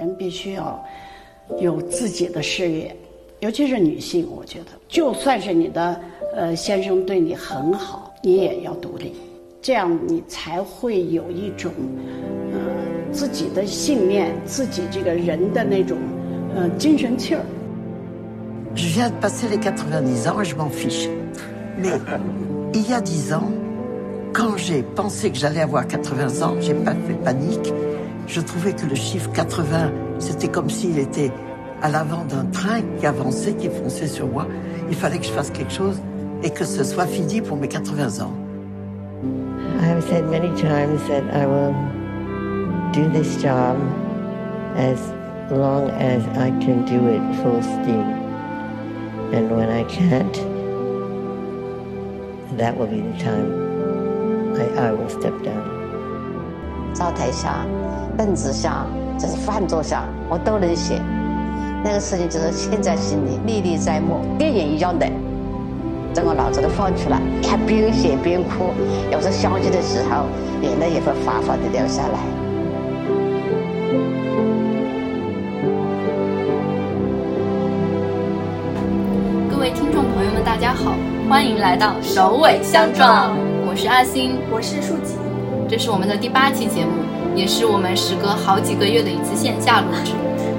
人必须要有自己的事业，尤其是女性，我觉得，就算是你的呃先生对你很好，你也要独立，这样你才会有一种呃自己的信念，自己这个人的那种呃精神气儿。Je viens de passer les 90 ans et je m'en fiche. Mais il y a 10 ans, quand j'ai pensé que j'allais avoir 80 ans, j'ai pas fait panique. Je trouvais que le chiffre 80, c'était comme s'il était à l'avant d'un train qui avançait, qui fonçait sur moi. Il fallait que je fasse quelque chose et que ce soit fini pour mes 80 ans. I've said many times that I will do this job as long as I can do it full steam. And when I can't, that will be the time I, I will step down. 灶台下、 凳子下，就是饭桌下，我都能写。那个事情就是现在心里历历在目，电影一样的，在我脑子里放出来，看边写边哭。有时候想起的时候，眼泪也会哗哗的流下来。各位听众朋友们大家好，欢迎来到首尾相撞。我是阿星，我是树吉。这是我们的第八期节目，也是我们时隔好几个月的一次线下录制。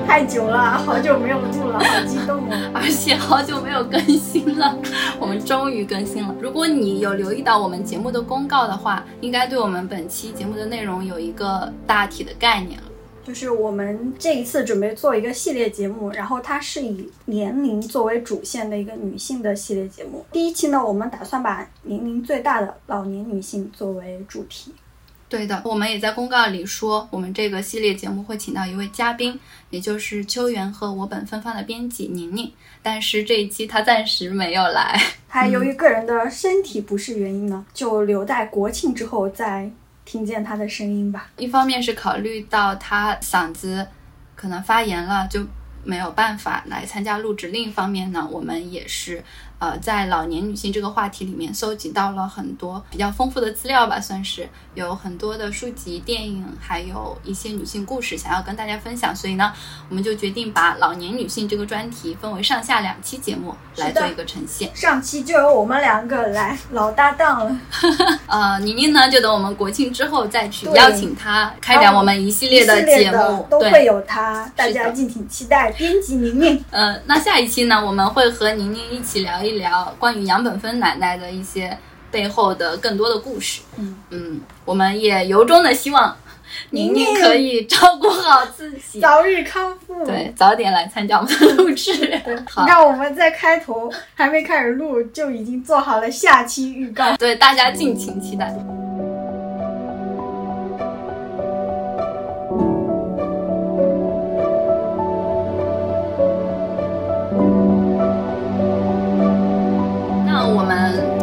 太久了，好久没有录了，好激动哦！而且好久没有更新了，我们终于更新了。如果你有留意到我们节目的公告的话，应该对我们本期节目的内容有一个大体的概念了。就是我们这一次准备做一个系列节目，然后它是以年龄作为主线的一个女性的系列节目。第一期呢，我们打算把年龄最大的老年女性作为主题。对的，我们也在公告里说，我们这个系列节目会请到一位嘉宾，也就是秋元和我本芬芳的编辑宁宁。但是这一期她暂时没有来，她由于个人的身体不适原因呢，就留在国庆之后再。听见他的声音吧。一方面是考虑到他嗓子可能发炎了，就没有办法来参加录制；另一方面呢，我们也是。呃，在老年女性这个话题里面，搜集到了很多比较丰富的资料吧，算是有很多的书籍、电影，还有一些女性故事想要跟大家分享。所以呢，我们就决定把老年女性这个专题分为上下两期节目来做一个呈现。上期就由我们两个来老搭档了。呃，宁宁呢，就等我们国庆之后再去邀请她开展我们一系列的节目，都会有她，大家敬请期待。编辑宁宁。呃，那下一期呢，我们会和宁宁一起聊一。聊关于杨本芬奶奶的一些背后的更多的故事。嗯嗯，我们也由衷的希望宁宁可以照顾好自己，早日康复。对，早点来参加我们的录制。你看，我们在开头还没开始录，就已经做好了下期预告。对，大家敬请期待。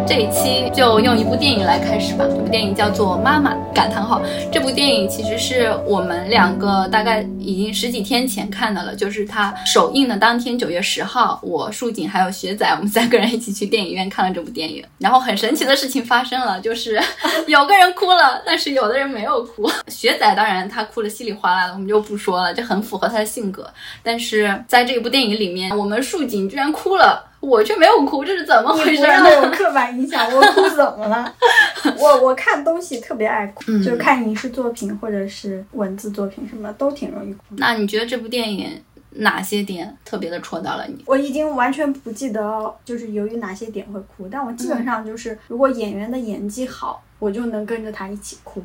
这一期就用一部电影来开始吧。这部电影叫做《妈妈》，感叹号。这部电影其实是我们两个大概已经十几天前看的了，就是它首映的当天，九月十号，我树锦还有学仔，我们三个人一起去电影院看了这部电影。然后很神奇的事情发生了，就是有个人哭了，但是有的人没有哭。学仔当然他哭的稀里哗啦的，我们就不说了，这很符合他的性格。但是在这一部电影里面，我们树锦居然哭了。我却没有哭，这是怎么回事呢？不要有刻板印象，我哭怎么了？我我看东西特别爱哭，就是看影视作品或者是文字作品什么都挺容易哭。那你觉得这部电影哪些点特别的戳到了你？我已经完全不记得，就是由于哪些点会哭，但我基本上就是如果演员的演技好，我就能跟着他一起哭。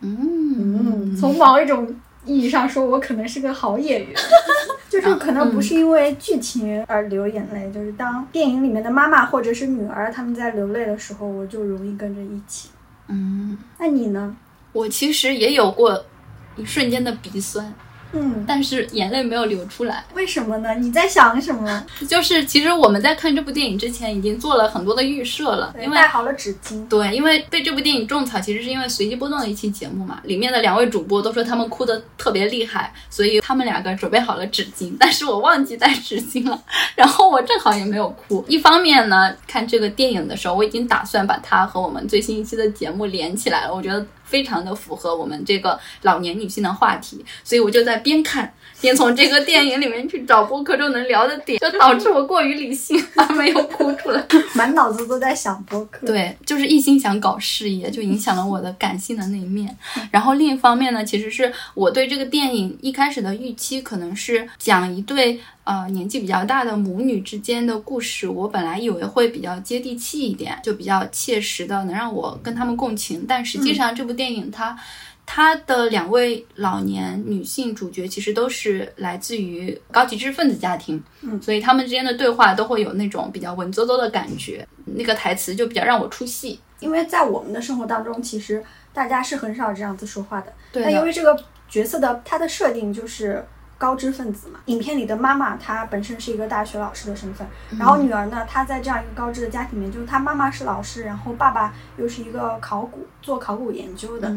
嗯，从某一种。意义上说，我可能是个好演员，就是可能不是因为剧情而流眼泪，就是当电影里面的妈妈或者是女儿他们在流泪的时候，我就容易跟着一起。嗯，那你呢？我其实也有过一瞬间的鼻酸。嗯，但是眼泪没有流出来，为什么呢？你在想什么？就是其实我们在看这部电影之前已经做了很多的预设了，因为带好了纸巾。对，因为被这部电影种草，其实是因为随机波动的一期节目嘛，里面的两位主播都说他们哭的特别厉害，所以他们两个准备好了纸巾，但是我忘记带纸巾了，然后我正好也没有哭。一方面呢，看这个电影的时候，我已经打算把它和我们最新一期的节目连起来了，我觉得。非常的符合我们这个老年女性的话题，所以我就在边看。边从这个电影里面去找播客中能聊的点，就导致我过于理性，没有哭出来，满脑子都在想播客。对，就是一心想搞事业，就影响了我的感性的那一面。然后另一方面呢，其实是我对这个电影一开始的预期，可能是讲一对呃年纪比较大的母女之间的故事。我本来以为会比较接地气一点，就比较切实的能让我跟他们共情。但实际上这部电影它。他的两位老年女性主角其实都是来自于高级知识分子家庭，嗯，所以他们之间的对话都会有那种比较文绉绉的感觉，那个台词就比较让我出戏。因为在我们的生活当中，其实大家是很少这样子说话的。对。那因为这个角色的他的设定就是高知分子嘛，影片里的妈妈她本身是一个大学老师的身份，然后女儿呢，她在这样一个高知的家庭里面，就是她妈妈是老师，然后爸爸又是一个考古做考古研究的。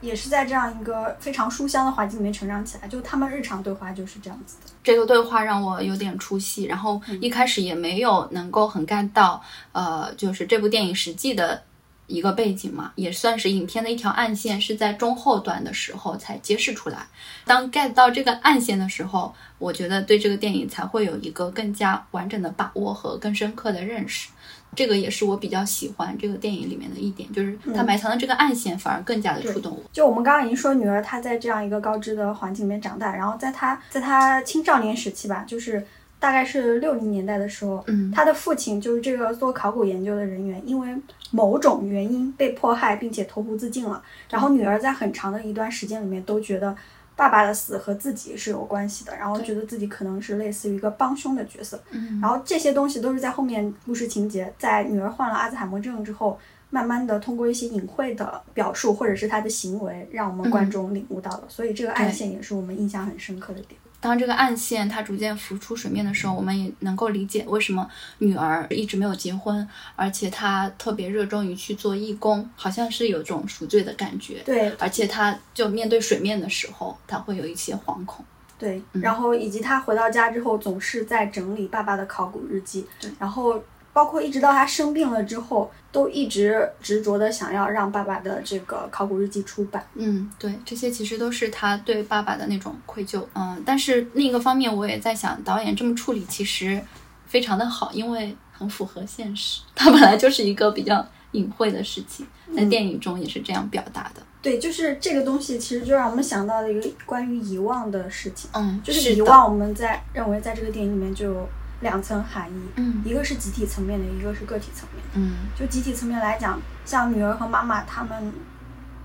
也是在这样一个非常书香的环境里面成长起来，就他们日常对话就是这样子的。这个对话让我有点出戏，然后一开始也没有能够很 get 到，呃，就是这部电影实际的一个背景嘛，也算是影片的一条暗线，是在中后段的时候才揭示出来。当 get 到这个暗线的时候，我觉得对这个电影才会有一个更加完整的把握和更深刻的认识。这个也是我比较喜欢这个电影里面的一点，就是他埋藏的这个暗线反而更加的触动我。就我们刚刚已经说，女儿她在这样一个高知的环境里面长大，然后在她在她青少年时期吧，就是大概是六零年代的时候，嗯，她的父亲就是这个做考古研究的人员，因为某种原因被迫害，并且投湖自尽了。然后女儿在很长的一段时间里面都觉得。爸爸的死和自己是有关系的，然后觉得自己可能是类似于一个帮凶的角色，然后这些东西都是在后面故事情节，在女儿患了阿兹海默症之后，慢慢的通过一些隐晦的表述或者是他的行为，让我们观众领悟到了，所以这个暗线也是我们印象很深刻的点。当这个暗线它逐渐浮出水面的时候，我们也能够理解为什么女儿一直没有结婚，而且她特别热衷于去做义工，好像是有种赎罪的感觉。对，而且她就面对水面的时候，她会有一些惶恐。对，然后以及她回到家之后，总是在整理爸爸的考古日记。对，然后。包括一直到他生病了之后，都一直执着的想要让爸爸的这个考古日记出版。嗯，对，这些其实都是他对爸爸的那种愧疚。嗯，但是另一个方面，我也在想，导演这么处理其实非常的好，因为很符合现实。他本来就是一个比较隐晦的事情，在电影中也是这样表达的。对，就是这个东西，其实就让我们想到了一个关于遗忘的事情。嗯，就是遗忘，我们在认为在这个电影里面就。两层含义，嗯，一个是集体层面的，一个是个体层面。嗯，就集体层面来讲，像女儿和妈妈他们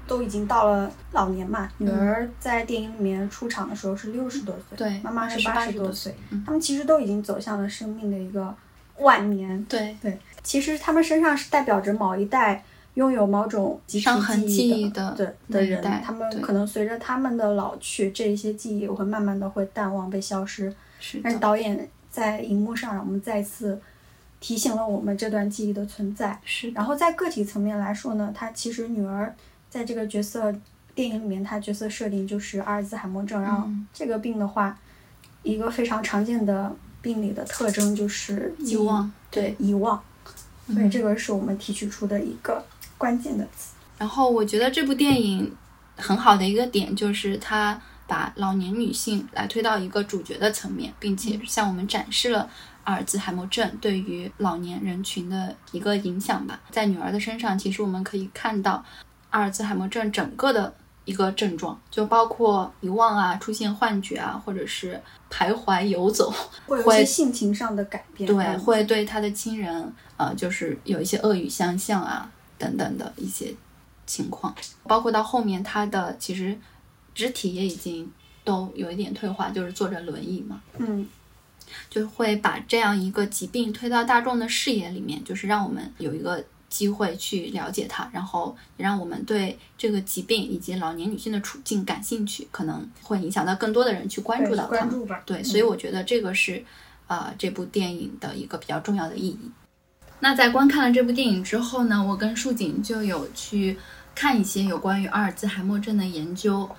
都已经到了老年嘛。女儿在电影里面出场的时候是六十多岁，对，妈妈是八十多岁。他们其实都已经走向了生命的一个晚年。对对，其实他们身上是代表着某一代拥有某种集体记忆的的的人，他们可能随着他们的老去，这一些记忆会慢慢的会淡忘被消失。是，但是导演。在荧幕上，让我们再次提醒了我们这段记忆的存在。是。然后在个体层面来说呢，她其实女儿在这个角色电影里面，她角色设定就是阿尔兹海默症。然后这个病的话，一个非常常见的病理的特征就是遗忘。对，遗忘。所以这个是我们提取出的一个关键的词。然后我觉得这部电影很好的一个点就是它。把老年女性来推到一个主角的层面，并且向我们展示了阿尔兹海默症对于老年人群的一个影响吧。在女儿的身上，其实我们可以看到阿尔兹海默症整个的一个症状，就包括遗忘啊、出现幻觉啊，或者是徘徊游走，会有一些性情上的改变。对，会对他的亲人，呃，就是有一些恶语相向啊等等的一些情况，包括到后面他的其实。肢体也已经都有一点退化，就是坐着轮椅嘛，嗯，就会把这样一个疾病推到大众的视野里面，就是让我们有一个机会去了解它，然后也让我们对这个疾病以及老年女性的处境感兴趣，可能会影响到更多的人去关注到它。对，所以我觉得这个是呃这部电影的一个比较重要的意义。那在观看了这部电影之后呢，我跟树景就有去看一些有关于阿尔兹海默症的研究。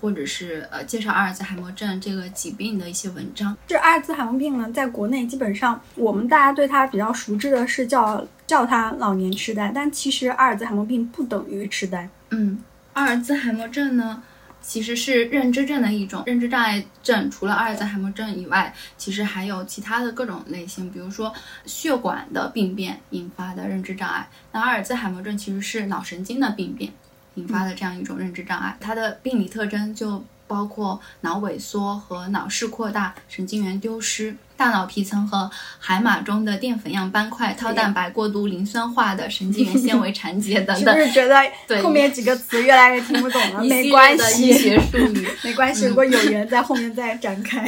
或者是呃介绍阿尔兹海默症这个疾病的一些文章。这阿尔兹海默病呢，在国内基本上我们大家对它比较熟知的是叫叫它老年痴呆，但其实阿尔兹海默病不等于痴呆。嗯，阿尔兹海默症呢？其实是认知症的一种认知障碍症，除了阿尔兹海默症以外，其实还有其他的各种类型，比如说血管的病变引发的认知障碍。那阿尔兹海默症其实是脑神经的病变引发的这样一种认知障碍，它的病理特征就。包括脑萎缩和脑室扩大、神经元丢失、大脑皮层和海马中的淀粉样斑块、套蛋白过度磷酸化的神经元纤维缠结等等。是不是觉得 后面几个词越来越听不懂了？没关系，医学术语没关系。如果有缘在后面再展开。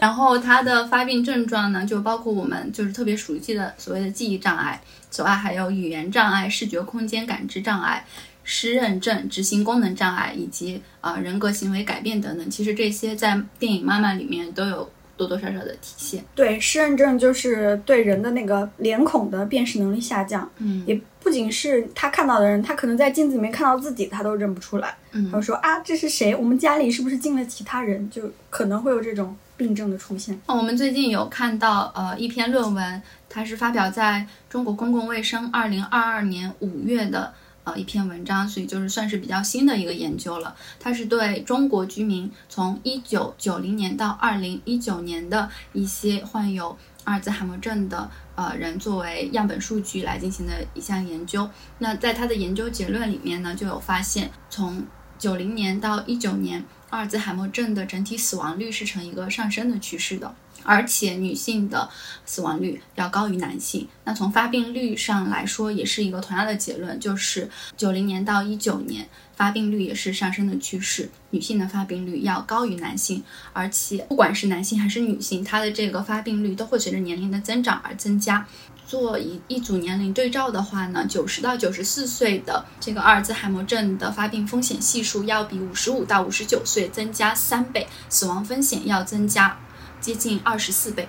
然后它的发病症状呢，就包括我们就是特别熟悉的所谓的记忆障碍，此外还有语言障碍、视觉空间感知障碍。失认症、执行功能障碍以及啊人格行为改变等等，其实这些在电影《妈妈》里面都有多多少少的体现。对，失认症就是对人的那个脸孔的辨识能力下降。嗯，也不仅是他看到的人，他可能在镜子里面看到自己，他都认不出来。嗯，他说啊，这是谁？我们家里是不是进了其他人？就可能会有这种病症的出现。那我们最近有看到呃一篇论文，它是发表在中国公共卫生二零二二年五月的。呃，一篇文章，所以就是算是比较新的一个研究了。它是对中国居民从一九九零年到二零一九年的一些患有阿尔兹海默症的呃人作为样本数据来进行的一项研究。那在它的研究结论里面呢，就有发现，从九零年到一九年，阿尔兹海默症的整体死亡率是呈一个上升的趋势的。而且女性的死亡率要高于男性。那从发病率上来说，也是一个同样的结论，就是九零年到一九年发病率也是上升的趋势，女性的发病率要高于男性。而且不管是男性还是女性，它的这个发病率都会随着年龄的增长而增加。做一一组年龄对照的话呢，九十到九十四岁的这个阿尔兹海默症的发病风险系数要比五十五到五十九岁增加三倍，死亡风险要增加。接近二十四倍，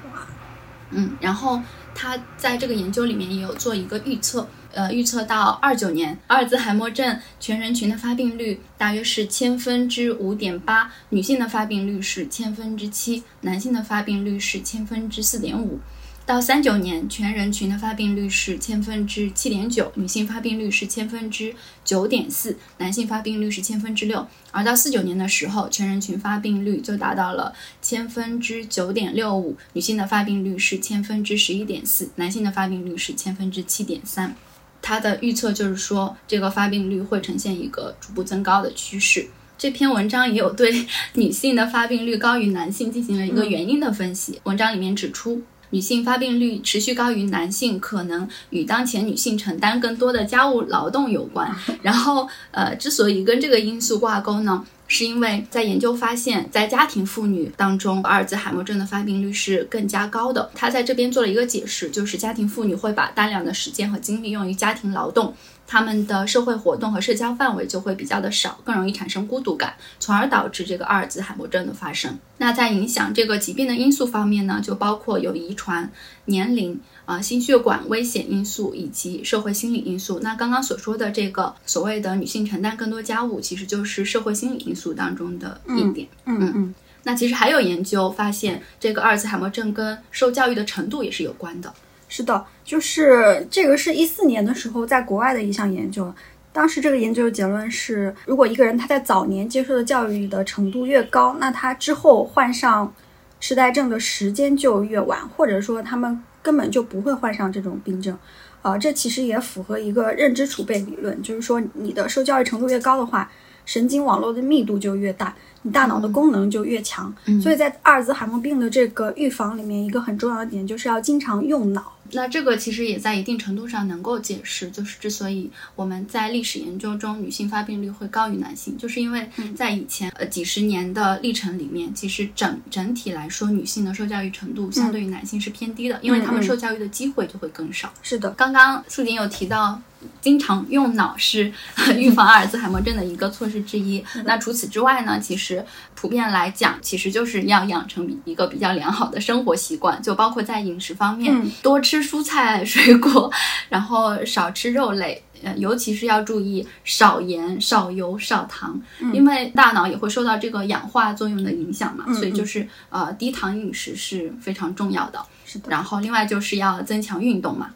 嗯，然后他在这个研究里面也有做一个预测，呃，预测到二九年阿尔兹海默症全人群的发病率大约是千分之五点八，女性的发病率是千分之七，男性的发病率是千分之四点五。到三九年，全人群的发病率是千分之七点九，女性发病率是千分之九点四，男性发病率是千分之六。而到四九年的时候，全人群发病率就达到了千分之九点六五，女性的发病率是千分之十一点四，男性的发病率是千分之七点三。他的预测就是说，这个发病率会呈现一个逐步增高的趋势。这篇文章也有对 女性的发病率高于男性进行了一个原因的分析。文章里面指出。女性发病率持续高于男性，可能与当前女性承担更多的家务劳动有关。然后，呃，之所以跟这个因素挂钩呢，是因为在研究发现，在家庭妇女当中，阿尔兹海默症的发病率是更加高的。他在这边做了一个解释，就是家庭妇女会把大量的时间和精力用于家庭劳动。他们的社会活动和社交范围就会比较的少，更容易产生孤独感，从而导致这个阿尔兹海默症的发生。那在影响这个疾病的因素方面呢，就包括有遗传、年龄啊、心血管危险因素以及社会心理因素。那刚刚所说的这个所谓的女性承担更多家务，其实就是社会心理因素当中的一点。嗯嗯。那其实还有研究发现，这个阿尔兹海默症跟受教育的程度也是有关的。是的，就是这个是一四年的时候在国外的一项研究，当时这个研究的结论是，如果一个人他在早年接受的教育的程度越高，那他之后患上痴呆症的时间就越晚，或者说他们根本就不会患上这种病症。啊，这其实也符合一个认知储备理论，就是说你的受教育程度越高的话，神经网络的密度就越大。大脑的功能就越强，所以在阿尔兹海默病的这个预防里面，一个很重要的点就是要经常用脑。那这个其实也在一定程度上能够解释，就是之所以我们在历史研究中女性发病率会高于男性，就是因为在以前呃几十年的历程里面，其实整整体来说，女性的受教育程度相对于男性是偏低的，因为他们受教育的机会就会更少。是的，刚刚素锦有提到。经常用脑是 预防阿尔兹海默症的一个措施之一。那除此之外呢？其实普遍来讲，其实就是要养成一个比较良好的生活习惯，就包括在饮食方面，多吃蔬菜水果，然后少吃肉类，呃，尤其是要注意少盐、少油、少糖，因为大脑也会受到这个氧化作用的影响嘛。所以就是呃，低糖饮食是非常重要的。是的。然后另外就是要增强运动嘛。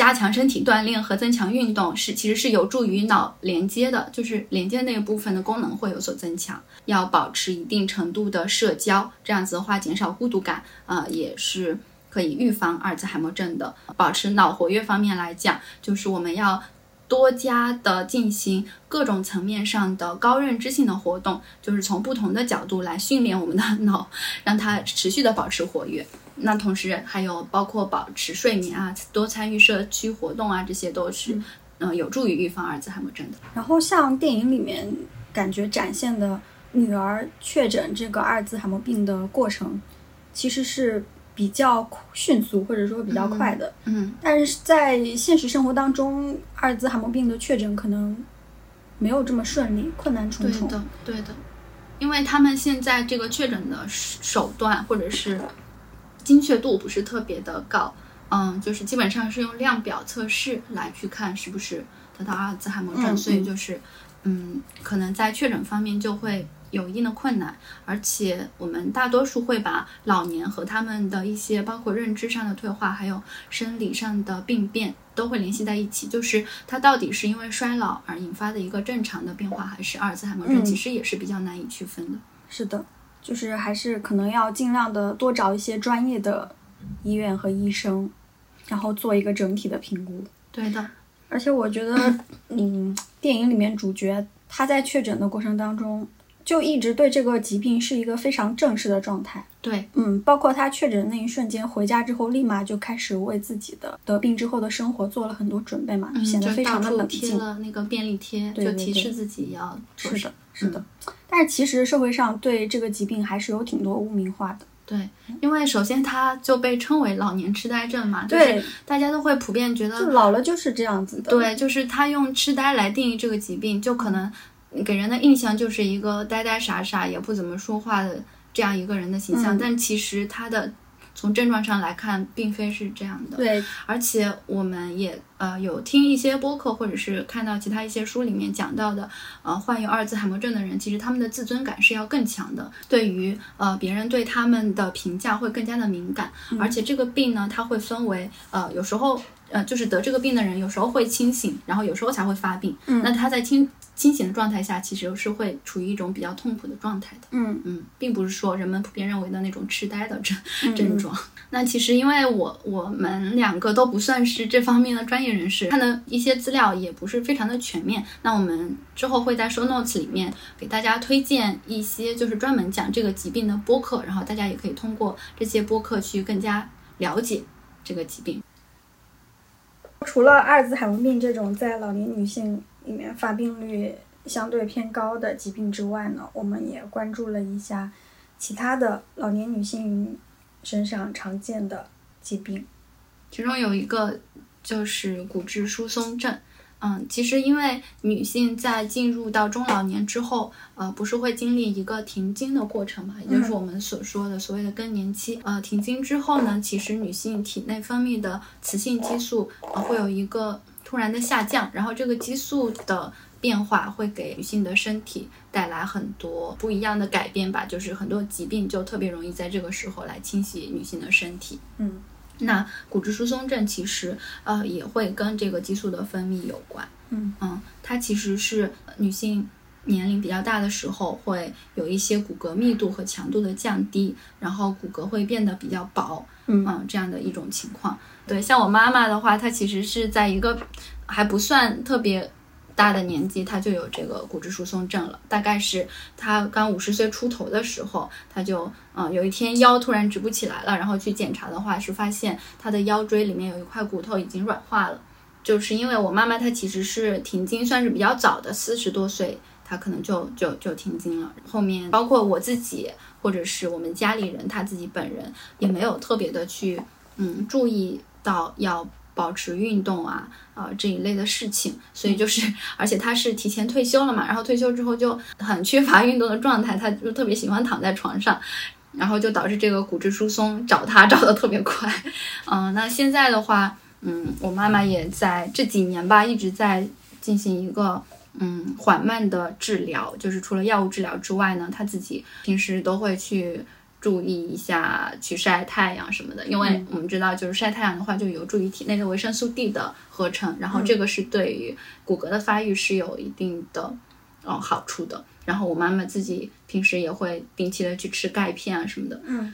加强身体锻炼和增强运动是其实是有助于脑连接的，就是连接那一部分的功能会有所增强。要保持一定程度的社交，这样子的话减少孤独感啊，也是可以预防阿尔兹海默症的。保持脑活跃方面来讲，就是我们要多加的进行各种层面上的高认知性的活动，就是从不同的角度来训练我们的 脑，让它持续的保持活跃。那同时还有包括保持睡眠啊，多参与社区活动啊，这些都是嗯有助于预防阿尔兹海默症的。然后像电影里面感觉展现的女儿确诊这个阿尔兹海默病的过程，其实是比较迅速或者说比较快的。嗯，但是在现实生活当中，阿尔兹海默病的确诊可能没有这么顺利，困难重重。对的，对的，因为他们现在这个确诊的手段或者是。精确度不是特别的高，嗯，就是基本上是用量表测试来去看是不是得到阿尔兹海默症，所以就是，嗯，可能在确诊方面就会有一定的困难，而且我们大多数会把老年和他们的一些包括认知上的退化，还有生理上的病变都会联系在一起，就是它到底是因为衰老而引发的一个正常的变化，还是阿尔兹海默症，其实也是比较难以区分的。是的。就是还是可能要尽量的多找一些专业的医院和医生，然后做一个整体的评估。对的，而且我觉得，嗯，电影里面主角他在确诊的过程当中，就一直对这个疾病是一个非常正式的状态。对，嗯，包括他确诊那一瞬间回家之后，立马就开始为自己的得病之后的生活做了很多准备嘛，显得非常的冷静。贴了那个便利贴，就提示自己要是的，是的。但是其实社会上对这个疾病还是有挺多污名化的。对，因为首先它就被称为老年痴呆症嘛，就是大家都会普遍觉得老了就是这样子的。对，就是他用痴呆来定义这个疾病，就可能给人的印象就是一个呆呆傻傻也不怎么说话的这样一个人的形象，但其实他的。从症状上来看，并非是这样的。对，而且我们也呃有听一些播客，或者是看到其他一些书里面讲到的，呃，患有阿尔兹海默症的人，其实他们的自尊感是要更强的，对于呃别人对他们的评价会更加的敏感。而且这个病呢，它会分为呃有时候呃就是得这个病的人有时候会清醒，然后有时候才会发病。嗯，那他在清。清醒的状态下，其实是会处于一种比较痛苦的状态的。嗯嗯，并不是说人们普遍认为的那种痴呆的症症状。那其实因为我我们两个都不算是这方面的专业人士，看的一些资料也不是非常的全面。那我们之后会在 show notes 里面给大家推荐一些就是专门讲这个疾病的播客，然后大家也可以通过这些播客去更加了解这个疾病。除了阿尔兹海默病这种在老年女性。里面发病率相对偏高的疾病之外呢，我们也关注了一下其他的老年女性身上常见的疾病，其中有一个就是骨质疏松症。嗯，其实因为女性在进入到中老年之后，呃，不是会经历一个停经的过程嘛，也就是我们所说的所谓的更年期。呃，停经之后呢，其实女性体内分泌的雌性激素呃会有一个。突然的下降，然后这个激素的变化会给女性的身体带来很多不一样的改变吧，就是很多疾病就特别容易在这个时候来侵袭女性的身体。嗯，那骨质疏松症其实呃也会跟这个激素的分泌有关。嗯嗯，它其实是女性年龄比较大的时候会有一些骨骼密度和强度的降低，然后骨骼会变得比较薄。嗯，这样的一种情况。对，像我妈妈的话，她其实是在一个还不算特别大的年纪，她就有这个骨质疏松症了。大概是她刚五十岁出头的时候，她就嗯有一天腰突然直不起来了，然后去检查的话是发现她的腰椎里面有一块骨头已经软化了。就是因为我妈妈她其实是停经算是比较早的，四十多岁她可能就就就停经了。后面包括我自己或者是我们家里人，她自己本人也没有特别的去嗯注意。到要保持运动啊啊这一类的事情，所以就是，而且他是提前退休了嘛，然后退休之后就很缺乏运动的状态，他就特别喜欢躺在床上，然后就导致这个骨质疏松找他 找的特别快。嗯，那现在的话，嗯，我妈妈也在这几年吧，一直在进行一个嗯缓慢的治疗，就是除了药物治疗之外呢，她自己平时都会去。注意一下去晒太阳什么的，因为我们知道，就是晒太阳的话，就有助于体内的维生素 D 的合成，然后这个是对于骨骼的发育是有一定的嗯好处的。然后我妈妈自己平时也会定期的去吃钙片啊什么的。嗯。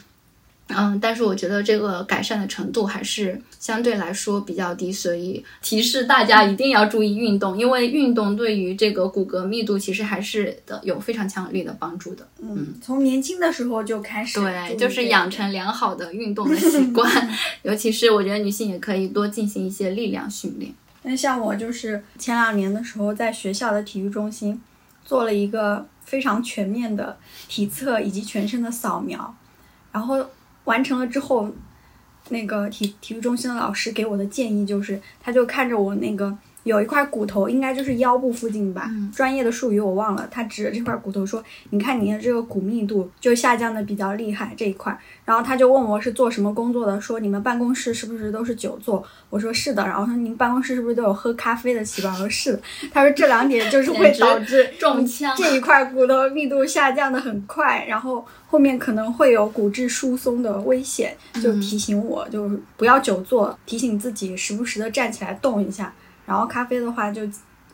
嗯，但是我觉得这个改善的程度还是相对来说比较低，所以提示大家一定要注意运动，因为运动对于这个骨骼密度其实还是的有非常强有力的帮助的。嗯，从年轻的时候就开始，对，就是养成良好的运动的习惯，尤其是我觉得女性也可以多进行一些力量训练。那像我就是前两年的时候在学校的体育中心做了一个非常全面的体测以及全身的扫描，然后。完成了之后，那个体体育中心的老师给我的建议就是，他就看着我那个。有一块骨头，应该就是腰部附近吧。专业的术语我忘了。他指着这块骨头说：“你看你的这个骨密度就下降的比较厉害这一块。”然后他就问我是做什么工作的，说你们办公室是不是都是久坐？我说是的。然后说您办公室是不是都有喝咖啡的习惯？我说是的。他说这两点就是会导致中枪，这一块骨头密度下降的很快，然后后面可能会有骨质疏松的危险，就提醒我就不要久坐，提醒自己时不时的站起来动一下。然后咖啡的话，就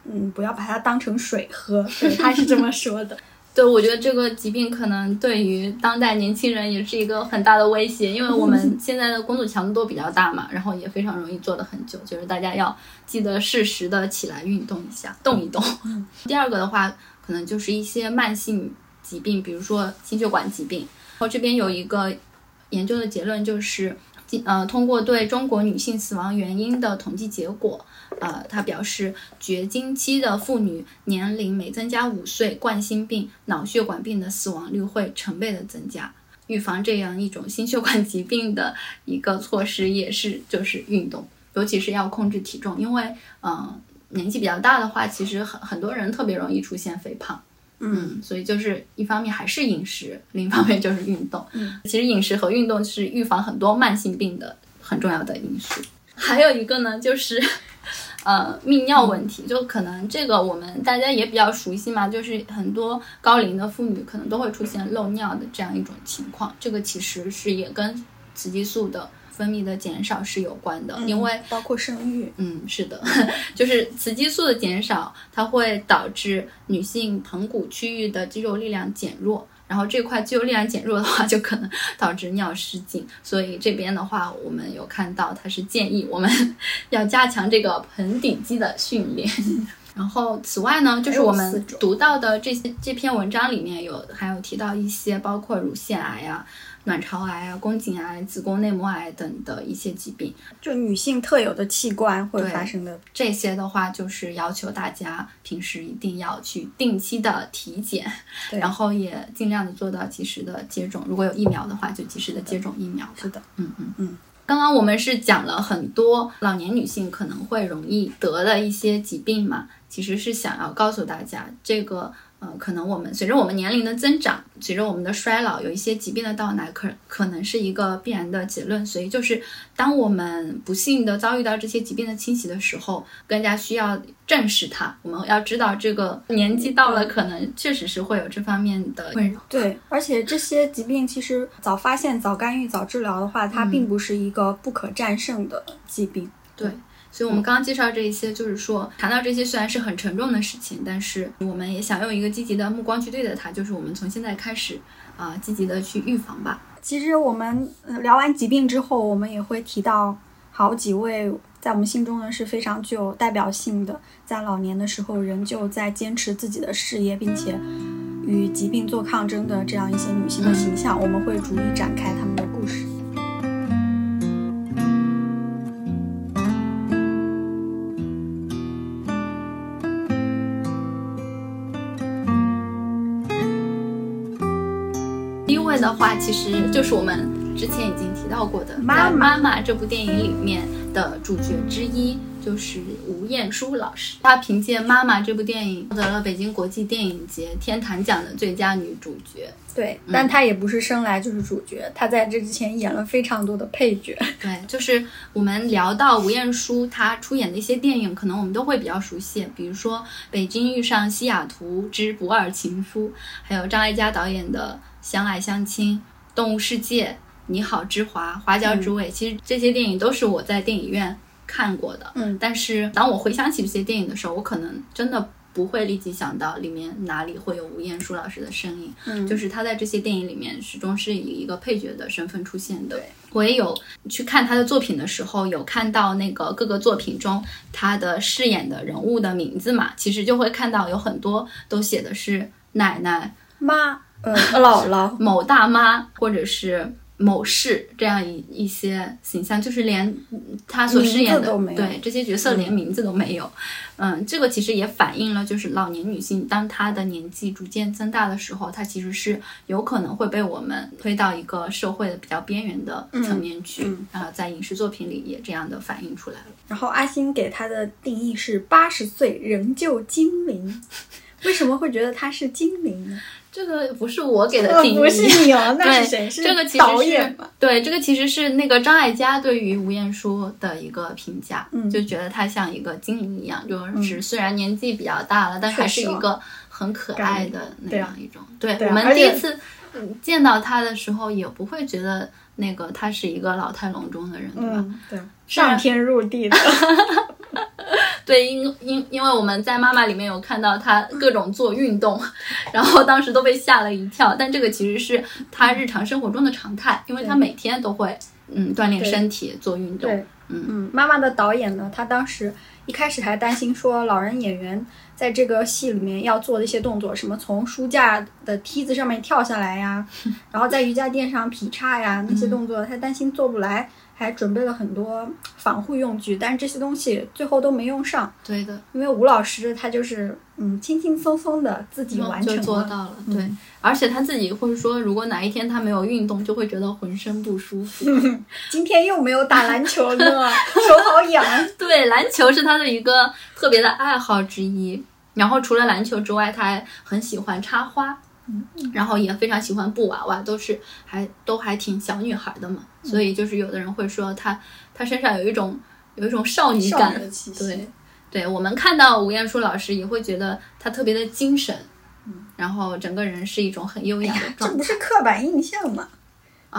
嗯，不要把它当成水喝。对，他是这么说的。对，我觉得这个疾病可能对于当代年轻人也是一个很大的威胁，因为我们现在的工作强度都比较大嘛，然后也非常容易坐得很久。就是大家要记得适时的起来运动一下，动一动。第二个的话，可能就是一些慢性疾病，比如说心血管疾病。然后这边有一个研究的结论就是。呃，通过对中国女性死亡原因的统计结果，呃，他表示，绝经期的妇女年龄每增加五岁，冠心病、脑血管病的死亡率会成倍的增加。预防这样一种心血管疾病的一个措施也是就是运动，尤其是要控制体重，因为，嗯，年纪比较大的话，其实很很多人特别容易出现肥胖。嗯，所以就是一方面还是饮食，另一方面就是运动。嗯，其实饮食和运动是预防很多慢性病的很重要的因素。还有一个呢，就是 呃泌尿问题，就可能这个我们大家也比较熟悉嘛，就是很多高龄的妇女可能都会出现漏尿的这样一种情况。这个其实是也跟雌激素的。分泌的减少是有关的，因为包括生育，嗯，是的，就是雌激素的减少，它会导致女性盆骨区域的肌肉力量减弱，然后这块肌肉力量减弱的话，就可能 导致尿失禁。所以这边的话，我们有看到它是建议我们 要加强这个盆底肌的训练。然后此外呢，就是我们读到的这些这篇文章里面有还有提到一些包括乳腺癌啊。卵巢癌啊、宫颈癌、子宫内膜癌等的一些疾病，就女性特有的器官会发生的这些的话，就是要求大家平时一定要去定期的体检，然后也尽量的做到及时的接种。如果有疫苗的话，就及时的接种疫苗。是的，嗯嗯嗯。刚刚我们是讲了很多老年女性可能会容易得的一些疾病嘛，其实是想要告诉大家这个。呃，可能我们随着我们年龄的增长，随着我们的衰老，有一些疾病的到来，可可能是一个必然的结论。所以，就是当我们不幸的遭遇到这些疾病的侵袭的时候，更加需要正视它。我们要知道，这个年纪到了，可能确实是会有这方面的困扰。对，而且这些疾病其实早发现、早干预、早治疗的话，它并不是一个不可战胜的疾病。对。所以，我们刚刚介绍这一些，就是说，谈到这些虽然是很沉重的事情，但是我们也想用一个积极的目光去对待它，就是我们从现在开始，啊，积极的去预防吧。其实我们聊完疾病之后，我们也会提到好几位在我们心中呢是非常具有代表性的，在老年的时候仍旧在坚持自己的事业，并且与疾病做抗争的这样一些女性的形象，我们会逐一展开他们的话，其实就是我们之前已经提到过的《妈妈》这部电影里面的主角之一，就是吴彦姝老师。她凭借《妈妈》这部电影获得了北京国际电影节天坛奖的最佳女主角。对，但她也不是生来就是主角，她在这之前演了非常多的配角。对，就是我们聊到吴彦姝，她出演的一些电影，可能我们都会比较熟悉，比如说《北京遇上西雅图之不二情夫》，还有张艾嘉导演的。相爱相亲，动物世界》《你好，之华》《花椒之味》，其实这些电影都是我在电影院看过的。嗯，但是当我回想起这些电影的时候，我可能真的。不会立即想到里面哪里会有吴彦姝老师的身影，嗯，就是他在这些电影里面始终是以一个配角的身份出现的。对，我也有去看他的作品的时候，有看到那个各个作品中他的饰演的人物的名字嘛，其实就会看到有很多都写的是奶奶、妈、呃、姥姥、某大妈，或者是。某事这样一一些形象，就是连他所饰演的对这些角色连名字都没有。嗯，这个其实也反映了，就是老年女性当她的年纪逐渐增大的时候，她其实是有可能会被我们推到一个社会的比较边缘的层面去。啊，在影视作品里也这样的反映出来了。然后阿星给她的定义是八十岁仍旧精灵，为什么会觉得她是精灵呢？这个不是我给的定义，不是你哦，那是谁？是这个其导演对，这个其实是那个张艾嘉对于吴彦姝的一个评价，嗯，就觉得她像一个精灵一样，就是虽然年纪比较大了，但还是一个很可爱的那样一种。对，我们第一次见到她的时候，也不会觉得那个她是一个老态龙钟的人，对吧？对，上天入地的。对，因因因为我们在妈妈里面有看到她各种做运动，然后当时都被吓了一跳。但这个其实是她日常生活中的常态，因为她每天都会嗯锻炼身体做运动。嗯嗯，妈妈的导演呢，他当时一开始还担心说老人演员在这个戏里面要做的一些动作，什么从书架的梯子上面跳下来呀，然后在瑜伽垫上劈叉呀那些动作，他担心做不来。还准备了很多防护用具，但是这些东西最后都没用上。对的，因为吴老师他就是嗯轻轻松松的自己完成做到了。对，而且他自己会说，如果哪一天他没有运动，就会觉得浑身不舒服。今天又没有打篮球呢，手好痒。对，篮球是他的一个特别的爱好之一。然后除了篮球之外，他还很喜欢插花。嗯，然后也非常喜欢布娃娃，都是还都还挺小女孩的嘛，所以就是有的人会说她她身上有一种有一种少女感，对对，我们看到吴彦姝老师也会觉得她特别的精神，嗯，然后整个人是一种很优雅的状态。这不是刻板印象吗？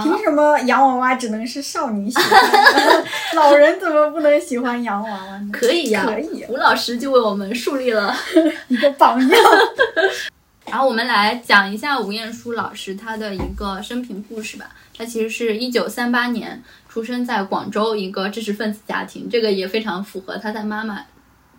凭什么洋娃娃只能是少女喜欢，老人怎么不能喜欢洋娃娃呢？可以呀，可以。吴老师就为我们树立了 一个榜样。然后我们来讲一下吴彦姝老师她的一个生平故事吧。她其实是一九三八年出生在广州一个知识分子家庭，这个也非常符合她在《妈妈》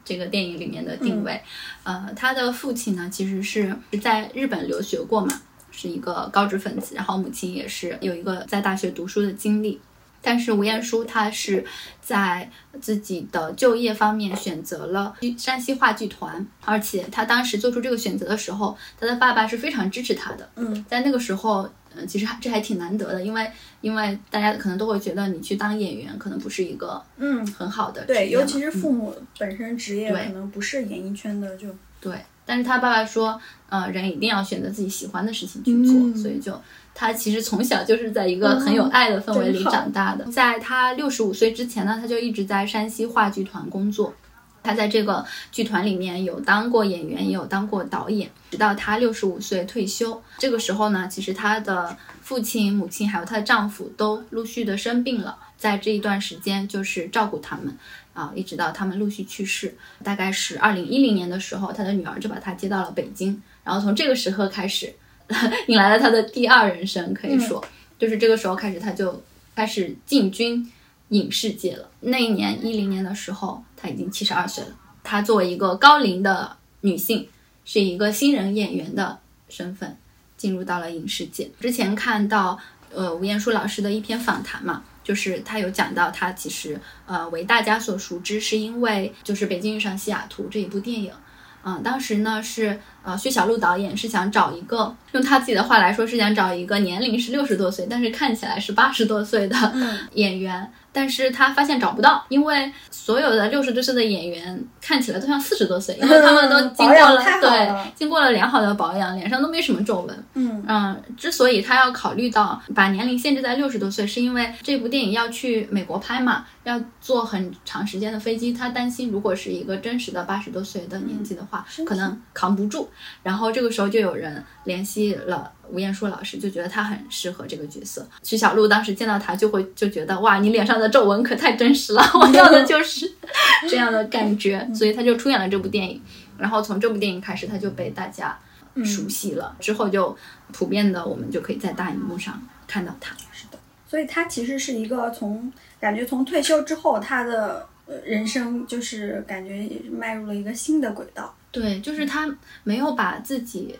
这个电影里面的定位。呃，她的父亲呢其实是在日本留学过嘛，是一个高知分子，然后母亲也是有一个在大学读书的经历。但是吴彦姝她是在自己的就业方面选择了山西话剧团，而且她当时做出这个选择的时候，她的爸爸是非常支持她的。嗯，在那个时候，嗯，其实这还挺难得的，因为因为大家可能都会觉得你去当演员可能不是一个嗯很好的对，尤其是父母本身职业可能不是演艺圈的就对。但是他爸爸说，呃，人一定要选择自己喜欢的事情去做，所以就。他其实从小就是在一个很有爱的氛围里长大的。在他六十五岁之前呢，他就一直在山西话剧团工作。他在这个剧团里面有当过演员，也有当过导演。直到他六十五岁退休，这个时候呢，其实他的父亲、母亲还有她的丈夫都陆续的生病了。在这一段时间，就是照顾他们啊，一直到他们陆续去世。大概是二零一零年的时候，他的女儿就把他接到了北京。然后从这个时刻开始。迎来了他的第二人生，可以说，就是这个时候开始，他就开始进军影视界了。那一年，一零年的时候，他已经七十二岁了。她作为一个高龄的女性，是一个新人演员的身份，进入到了影视界。之前看到，呃，吴彦姝老师的一篇访谈嘛，就是他有讲到，他其实，呃，为大家所熟知，是因为就是《北京遇上西雅图》这一部电影。嗯，当时呢是呃薛晓路导演是想找一个用他自己的话来说是想找一个年龄是六十多岁，但是看起来是八十多岁的 演员。但是他发现找不到，因为所有的六十多岁的演员看起来都像四十多岁，因为他们都经过了对经过了良好的保养，脸上都没什么皱纹。嗯嗯，之所以他要考虑到把年龄限制在六十多岁，是因为这部电影要去美国拍嘛，要坐很长时间的飞机，他担心如果是一个真实的八十多岁的年纪的话，可能扛不住。然后这个时候就有人联系了吴彦姝老师，就觉得他很适合这个角色。徐小璐当时见到他就会就觉得哇，你脸上的皱纹可太真实了，我要的就是这样的感觉，所以他就出演了这部电影。然后从这部电影开始，他就被大家熟悉了，之后就普遍的我们就可以在大荧幕上看到他。是的，所以他其实是一个从感觉从退休之后他的。人生就是感觉迈入了一个新的轨道。对，就是他没有把自己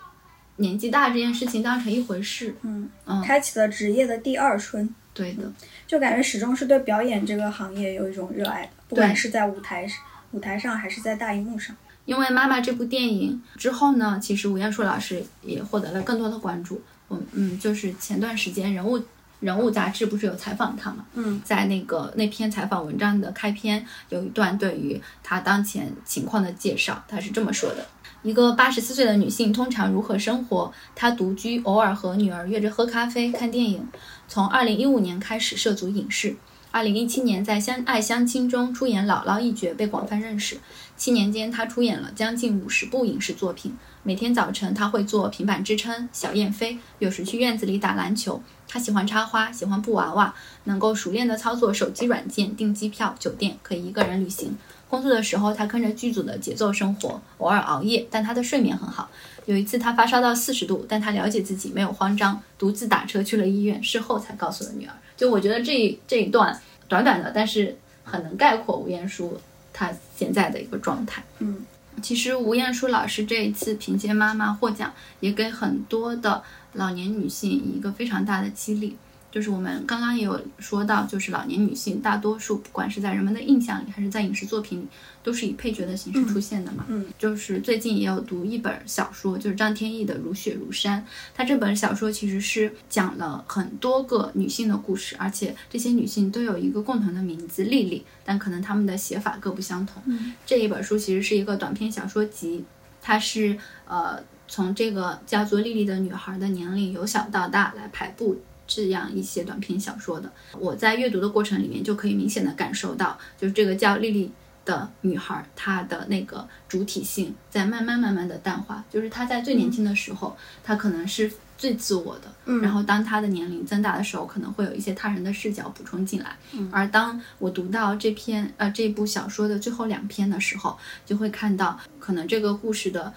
年纪大这件事情当成一回事。嗯嗯，开启了职业的第二春。对的，就感觉始终是对表演这个行业有一种热爱的，不管是在舞台舞台上还是在大荧幕上。因为《妈妈》这部电影之后呢，其实吴彦姝老师也获得了更多的关注。嗯嗯，就是前段时间人物。人物杂志不是有采访他吗？嗯，在那个那篇采访文章的开篇有一段对于他当前情况的介绍，他是这么说的：一个八十四岁的女性通常如何生活？她独居，偶尔和女儿约着喝咖啡、看电影。从二零一五年开始涉足影视，二零一七年在《相爱相亲》中出演姥姥一角，被广泛认识。七年间，他出演了将近五十部影视作品。每天早晨，他会做平板支撑、小燕飞，有时去院子里打篮球。他喜欢插花，喜欢布娃娃，能够熟练的操作手机软件订机票、酒店，可以一个人旅行。工作的时候，他跟着剧组的节奏生活，偶尔熬夜，但他的睡眠很好。有一次，他发烧到四十度，但他了解自己，没有慌张，独自打车去了医院，事后才告诉了女儿。就我觉得这这一段短短的，但是很能概括吴彦姝她现在的一个状态。嗯，其实吴彦姝老师这一次凭借《妈妈》获奖，也给很多的。老年女性一个非常大的激励，就是我们刚刚也有说到，就是老年女性大多数不管是在人们的印象里，还是在影视作品里，都是以配角的形式出现的嘛。嗯，就是最近也有读一本小说，就是张天翼的《如雪如山》，他这本小说其实是讲了很多个女性的故事，而且这些女性都有一个共同的名字丽丽，但可能她们的写法各不相同。嗯，这一本书其实是一个短篇小说集，它是呃。从这个叫做丽丽的女孩的年龄由小到大来排布这样一些短篇小说的，我在阅读的过程里面就可以明显的感受到，就是这个叫丽丽的女孩，她的那个主体性在慢慢慢慢的淡化。就是她在最年轻的时候，她可能是最自我的，嗯，然后当她的年龄增大的时候，可能会有一些他人的视角补充进来，嗯，而当我读到这篇呃这部小说的最后两篇的时候，就会看到可能这个故事的。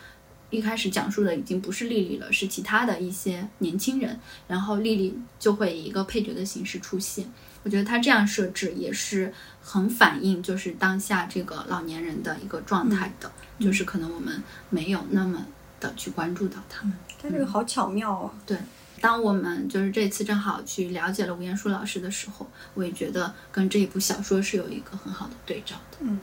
一开始讲述的已经不是丽丽了，是其他的一些年轻人，然后丽丽就会以一个配角的形式出现。我觉得他这样设置也是很反映就是当下这个老年人的一个状态的，就是可能我们没有那么的去关注到他们。他这个好巧妙啊！对，当我们就是这次正好去了解了吴彦姝老师的时候，我也觉得跟这一部小说是有一个很好的对照的。嗯。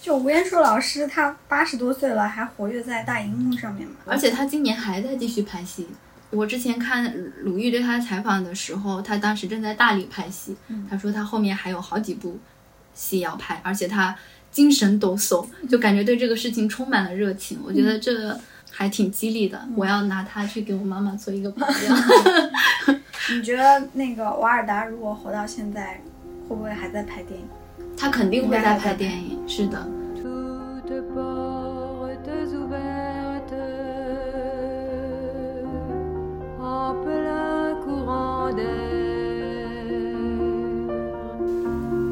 就吴彦姝老师，他八十多岁了，还活跃在大荧幕上面嘛？而且他今年还在继续拍戏。我之前看鲁豫对他采访的时候，他当时正在大理拍戏。他说他后面还有好几部戏要拍，而且他精神抖擞，就感觉对这个事情充满了热情。我觉得这还挺激励的。我要拿他去给我妈妈做一个榜样。你觉得那个瓦尔达如果活到现在，会不会还在拍电影？他肯定会在拍电影，是的。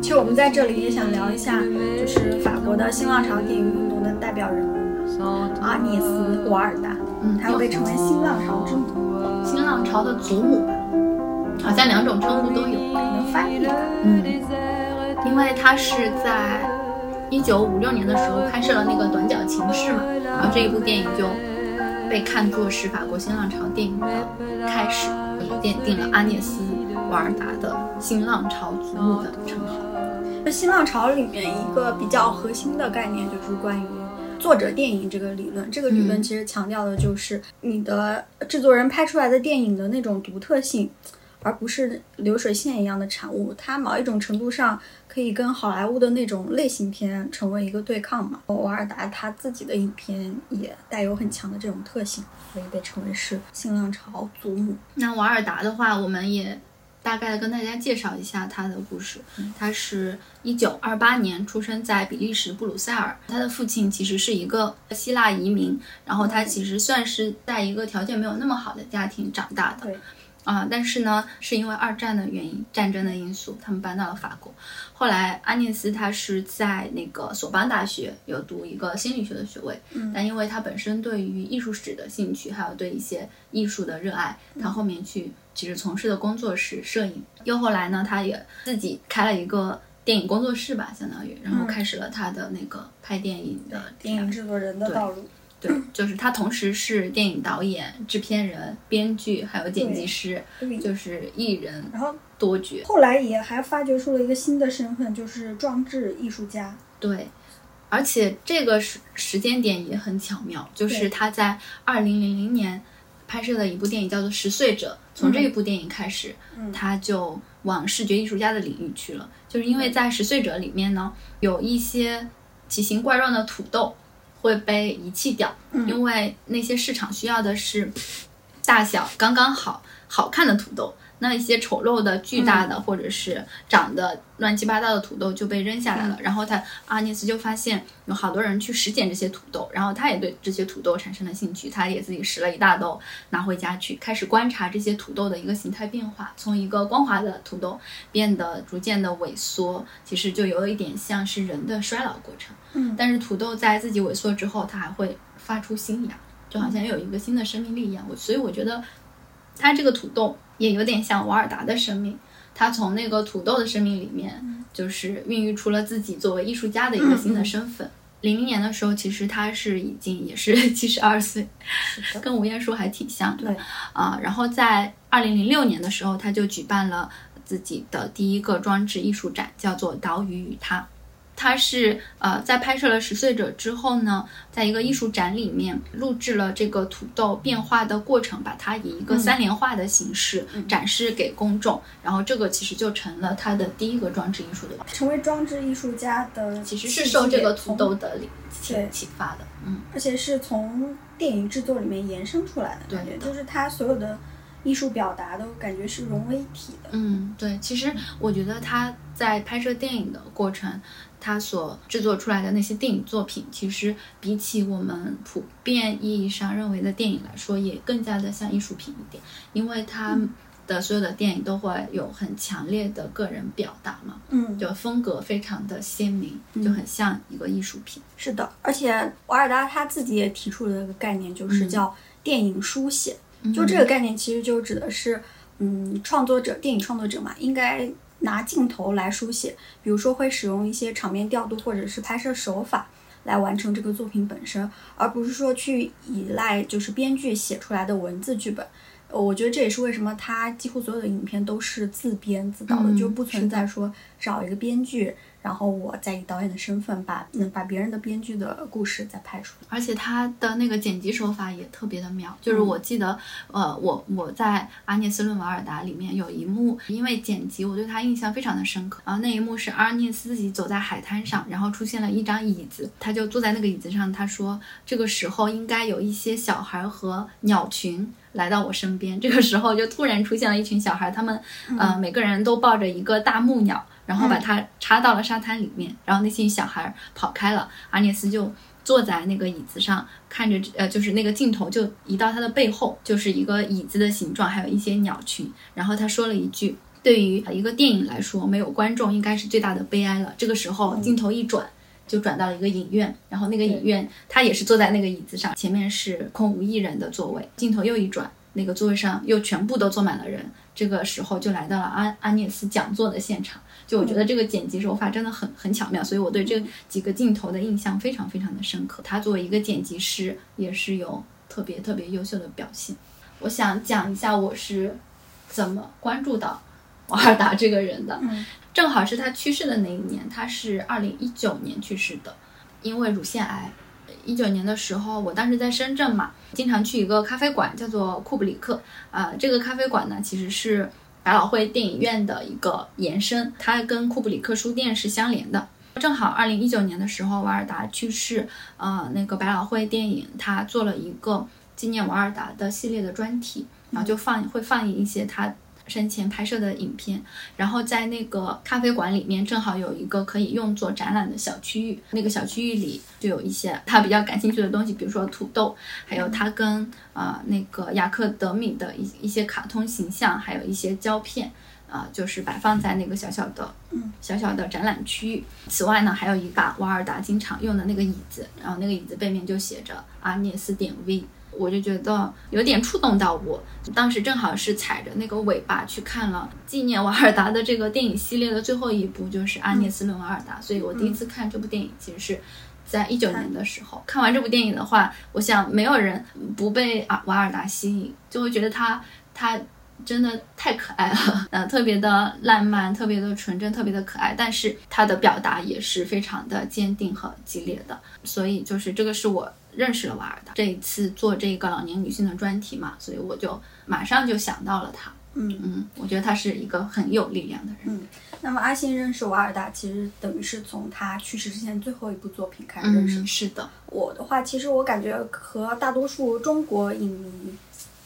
其实我们在这里也想聊一下，就是法国的新浪潮电影运动的代表人物。阿涅斯·瓦尔达，嗯，他又被称为新浪潮之母，新浪潮的祖母吧，好像两种称呼都有，可能翻译，嗯。因为他是在一九五六年的时候拍摄了那个《短脚情事》嘛，然后这一部电影就被看作是法国新浪潮电影的开始，奠定了阿涅斯·瓦尔达的新浪潮祖母的称号。那新浪潮里面一个比较核心的概念就是关于作者电影这个理论，这个理论其实强调的就是你的制作人拍出来的电影的那种独特性。而不是流水线一样的产物，它某一种程度上可以跟好莱坞的那种类型片成为一个对抗嘛。瓦尔达他自己的影片也带有很强的这种特性，所以被称为是新浪潮祖母。那瓦尔达的话，我们也大概的跟大家介绍一下他的故事。他是一九二八年出生在比利时布鲁塞尔，他的父亲其实是一个希腊移民，然后他其实算是在一个条件没有那么好的家庭长大的。对。啊，但是呢，是因为二战的原因，战争的因素，他们搬到了法国。后来，安涅斯他是在那个索邦大学有读一个心理学的学位，但因为他本身对于艺术史的兴趣，还有对一些艺术的热爱，他后面去其实从事的工作是摄影。又后来呢，他也自己开了一个电影工作室吧，相当于，然后开始了他的那个拍电影的电影制作人的道路。对，就是他同时是电影导演、制片人、编剧，还有剪辑师，就是艺人，然后多角。后来也还发掘出了一个新的身份，就是装置艺术家。对，而且这个时时间点也很巧妙，就是他在二零零零年拍摄的一部电影叫做《十岁者》，从这一部电影开始，他就往视觉艺术家的领域去了。就是因为在《十岁者》里面呢，有一些奇形怪状的土豆。会被遗弃掉，因为那些市场需要的是大小刚刚好、好看的土豆。那一些丑陋的、巨大的，或者是长得乱七八糟的土豆就被扔下来了。然后他阿涅斯就发现有好多人去拾捡这些土豆，然后他也对这些土豆产生了兴趣，他也自己拾了一大兜拿回家去，开始观察这些土豆的一个形态变化，从一个光滑的土豆变得逐渐的萎缩，其实就有一点像是人的衰老过程。嗯，但是土豆在自己萎缩之后，它还会发出新芽，就好像有一个新的生命力一样。我所以我觉得。它这个土豆也有点像瓦尔达的生命，他从那个土豆的生命里面，就是孕育出了自己作为艺术家的一个新的身份。零零年的时候，其实他是已经也是 七十二岁，跟吴彦姝还挺像的啊。然后在二零零六年的时候，他就举办了自己的第一个装置艺术展，叫做《岛屿与他》。他是呃，在拍摄了《十岁者》之后呢，在一个艺术展里面录制了这个土豆变化的过程，把它以一个三联画的形式展示给公众，然后这个其实就成了他的第一个装置艺术的。成为装置艺术家的其实是受这个土豆的启启发的，嗯，而且是从电影制作里面延伸出来的，对，就是他所有的。艺术表达都感觉是融为一体的。嗯，对，其实我觉得他在拍摄电影的过程，他所制作出来的那些电影作品，其实比起我们普遍意义上认为的电影来说，也更加的像艺术品一点，因为他的所有的电影都会有很强烈的个人表达嘛，嗯，就风格非常的鲜明，就很像一个艺术品。是的，而且瓦尔达他自己也提出了一个概念，就是叫电影书写。就这个概念，其实就指的是，嗯，创作者，电影创作者嘛，应该拿镜头来书写，比如说会使用一些场面调度或者是拍摄手法来完成这个作品本身，而不是说去依赖就是编剧写出来的文字剧本。我觉得这也是为什么他几乎所有的影片都是自编自导的，就不存在说找一个编剧。然后我再以导演的身份把嗯把别人的编剧的故事再拍出来，而且他的那个剪辑手法也特别的妙。就是我记得，呃，我我在阿涅斯·论瓦尔达里面有一幕，因为剪辑我对他印象非常的深刻。然后那一幕是阿涅斯自己走在海滩上，然后出现了一张椅子，他就坐在那个椅子上，他说这个时候应该有一些小孩和鸟群来到我身边。这个时候就突然出现了一群小孩，他们呃每个人都抱着一个大木鸟。然后把它插到了沙滩里面，然后那些小孩跑开了，阿涅斯就坐在那个椅子上，看着呃，就是那个镜头就移到他的背后，就是一个椅子的形状，还有一些鸟群。然后他说了一句：“对于一个电影来说，没有观众应该是最大的悲哀了。”这个时候镜头一转，就转到了一个影院，然后那个影院他也是坐在那个椅子上，前面是空无一人的座位。镜头又一转，那个座位上又全部都坐满了人。这个时候就来到了阿阿涅斯讲座的现场。就我觉得这个剪辑手法真的很很巧妙，所以我对这几个镜头的印象非常非常的深刻。他作为一个剪辑师，也是有特别特别优秀的表现。我想讲一下我是怎么关注到 瓦尔达这个人的。正好是他去世的那一年，他是二零一九年去世的，因为乳腺癌。一九年的时候，我当时在深圳嘛，经常去一个咖啡馆，叫做库布里克。啊，这个咖啡馆呢，其实是。百老汇电影院的一个延伸，它跟库布里克书店是相连的。正好二零一九年的时候，瓦尔达去世，呃，那个百老汇电影它做了一个纪念瓦尔达的系列的专题，然后就放会放映一些他生前拍摄的影片，然后在那个咖啡馆里面正好有一个可以用作展览的小区域，那个小区域里就有一些他比较感兴趣的东西，比如说土豆，还有他跟啊那个雅克德米的一一些卡通形象，还有一些胶片。啊，就是摆放在那个小小的、小小的展览区域。此外呢，还有一把瓦尔达经常用的那个椅子，然后那个椅子背面就写着阿涅斯点 V，我就觉得有点触动到我。当时正好是踩着那个尾巴去看了纪念瓦尔达的这个电影系列的最后一部，就是阿涅斯·伦瓦尔达。所以我第一次看这部电影，其实是在一九年的时候。看完这部电影的话，我想没有人不被啊瓦尔达吸引，就会觉得他他。真的太可爱了，呃，特别的浪漫，特别的纯真，特别的可爱。但是他的表达也是非常的坚定和激烈的。所以就是这个是我认识了瓦尔达。这一次做这个老年女性的专题嘛，所以我就马上就想到了她。嗯嗯，我觉得她是一个很有力量的人。嗯，那么阿信认识瓦尔达，其实等于是从他去世之前最后一部作品开始认识。是的，我的话，其实我感觉和大多数中国影迷。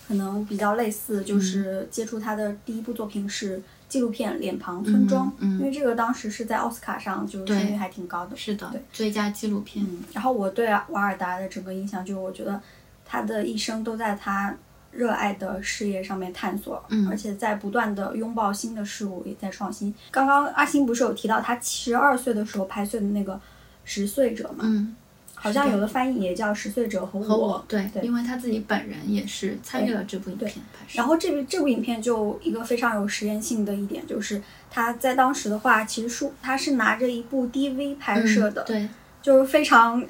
可能比较类似，就是接触他的第一部作品是纪录片《脸庞村庄》，因为这个当时是在奥斯卡上就声誉还挺高的。是的，对，最佳纪录片。然后我对瓦尔达的整个印象就是，我觉得他的一生都在他热爱的事业上面探索，而且在不断的拥抱新的事物，也在创新。刚刚阿星不是有提到他七十二岁的时候拍摄的那个《十岁者》嘛？嗯。好像有的翻译也叫《十岁者和我》，对，对因为他自己本人也是参与了这部影片拍摄。然后这部这部影片就一个非常有实验性的一点，就是他在当时的话，其实书他是拿着一部 DV 拍摄的，对，就是非常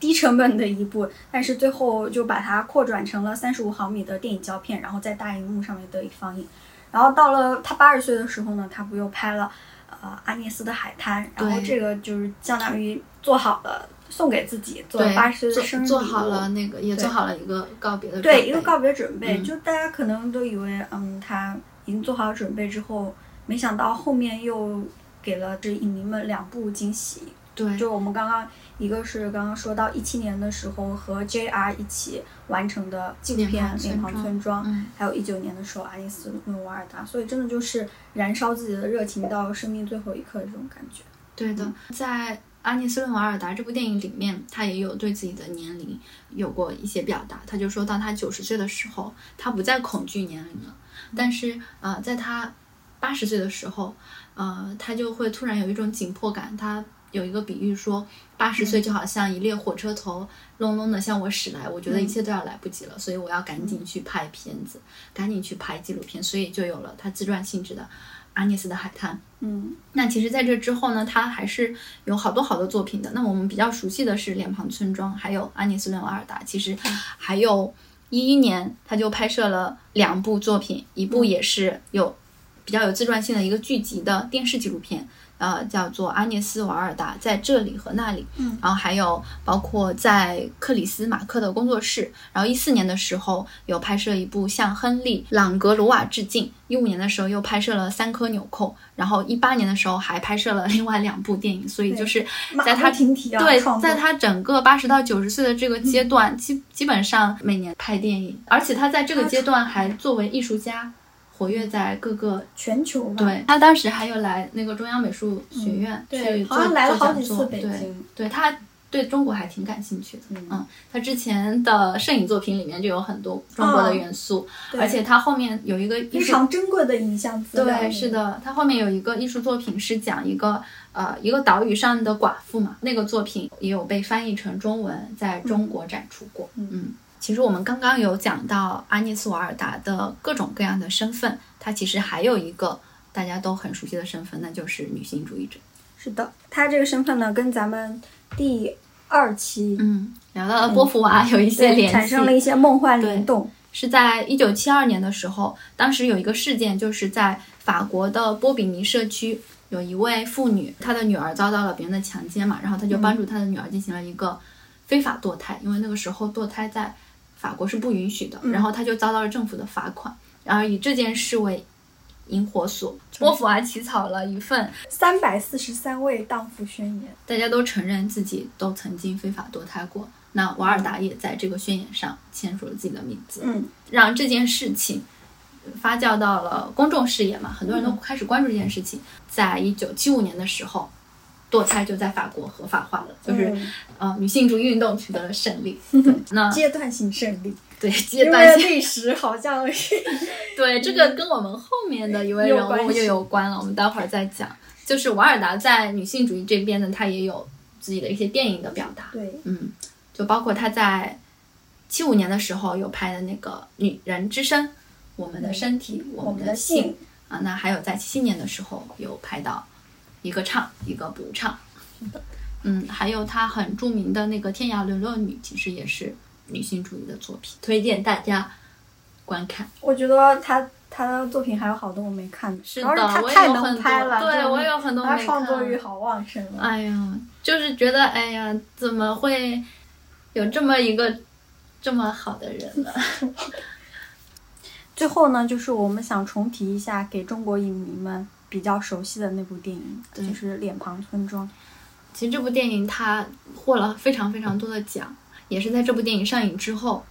低成本的一部，但是最后就把它扩转成了三十五毫米的电影胶片，然后在大荧幕上面得以放映。然后到了他八十岁的时候呢，他不又拍了呃《阿涅斯的海滩》，然后这个就是相当于做好了。送给自己做八十岁的生日做好了那个，也做好了一个告别的对一个告别准备。就大家可能都以为，嗯，他已经做好准备之后，没想到后面又给了这影迷们两部惊喜。对，就我们刚刚一个是刚刚说到一七年的时候和 JR 一起完成的纪录片《脸庞村庄》，还有一九年的时候爱丽丝问瓦尔达，所以真的就是燃烧自己的热情到生命最后一刻的这种感觉。对的，在。阿涅斯·伦瓦尔达这部电影里面，他也有对自己的年龄有过一些表达。他就说到他九十岁的时候，他不再恐惧年龄了。但是，呃，在他八十岁的时候，呃，他就会突然有一种紧迫感。他有一个比喻说，八十岁就好像一列火车头隆隆的向我驶来，我觉得一切都要来不及了，所以我要赶紧去拍片子，赶紧去拍纪录片，所以就有了他自传性质的。阿涅斯的海滩，嗯，那其实在这之后呢，他还是有好多好多作品的。那我们比较熟悉的是《脸庞村庄》，还有阿涅斯·伦瓦尔达。其实还有一一年，他就拍摄了两部作品，一部也是有比较有自传性的一个剧集的电视纪录片。呃，叫做阿涅斯·瓦尔达在这里和那里，嗯，然后还有包括在克里斯·马克的工作室，然后一四年的时候有拍摄一部向亨利·朗格鲁瓦致敬，一五年的时候又拍摄了三颗纽扣，然后一八年的时候还拍摄了另外两部电影，所以就是在他对，在他整个八十到九十岁的这个阶段，基基本上每年拍电影，而且他在这个阶段还作为艺术家。活跃在各个全球，对他当时还有来那个中央美术学院去做讲座，对，对他对中国还挺感兴趣的。嗯，他之前的摄影作品里面就有很多中国的元素，而且他后面有一个非常珍贵的影像资料。对，是的，他后面有一个艺术作品是讲一个呃一个岛屿上的寡妇嘛，那个作品也有被翻译成中文，在中国展出过。嗯。其实我们刚刚有讲到阿涅斯·瓦尔达的各种各样的身份，她其实还有一个大家都很熟悉的身份，那就是女性主义者。是的，她这个身份呢，跟咱们第二期嗯聊到了波伏娃有一些联系，产生了一些梦幻联动。是在一九七二年的时候，当时有一个事件，就是在法国的波比尼社区，有一位妇女，她的女儿遭到了别人的强奸嘛，然后她就帮助她的女儿进行了一个非法堕胎，因为那个时候堕胎在法国是不允许的，然后他就遭到了政府的罚款，然后以这件事为引火索，波伏娃起草了一份三百四十三位荡妇宣言，大家都承认自己都曾经非法堕胎过，那瓦尔达也在这个宣言上签署了自己的名字，嗯，让这件事情发酵到了公众视野嘛，很多人都开始关注这件事情。在一九七五年的时候，堕胎就在法国合法化了，就是呃女性主义运动取得了胜利。那阶段性胜利，对阶段性历史好像是 对这个跟我们后面的一位人物又有关了，我们待会儿再讲。就是瓦尔达在女性主义这边呢，她也有自己的一些电影的表达。对，嗯，就包括她在七五年的时候有拍的那个《女人之声》，我们的身体，我们的性啊。那还有在七七年的时候有拍到一个唱，一个不唱。嗯，还有他很著名的那个《天涯沦落女》，其实也是女性主义的作品，推荐大家观看。我觉得他。他的作品还有好多我没看，是的，他太能拍了，对我有很多没看。他创作欲好旺盛啊。哎呀，就是觉得，哎呀，怎么会有这么一个这么好的人呢？最后呢，就是我们想重提一下给中国影迷们比较熟悉的那部电影，就是《脸庞村庄》。其实这部电影它获了非常非常多的奖，也是在这部电影上映之后。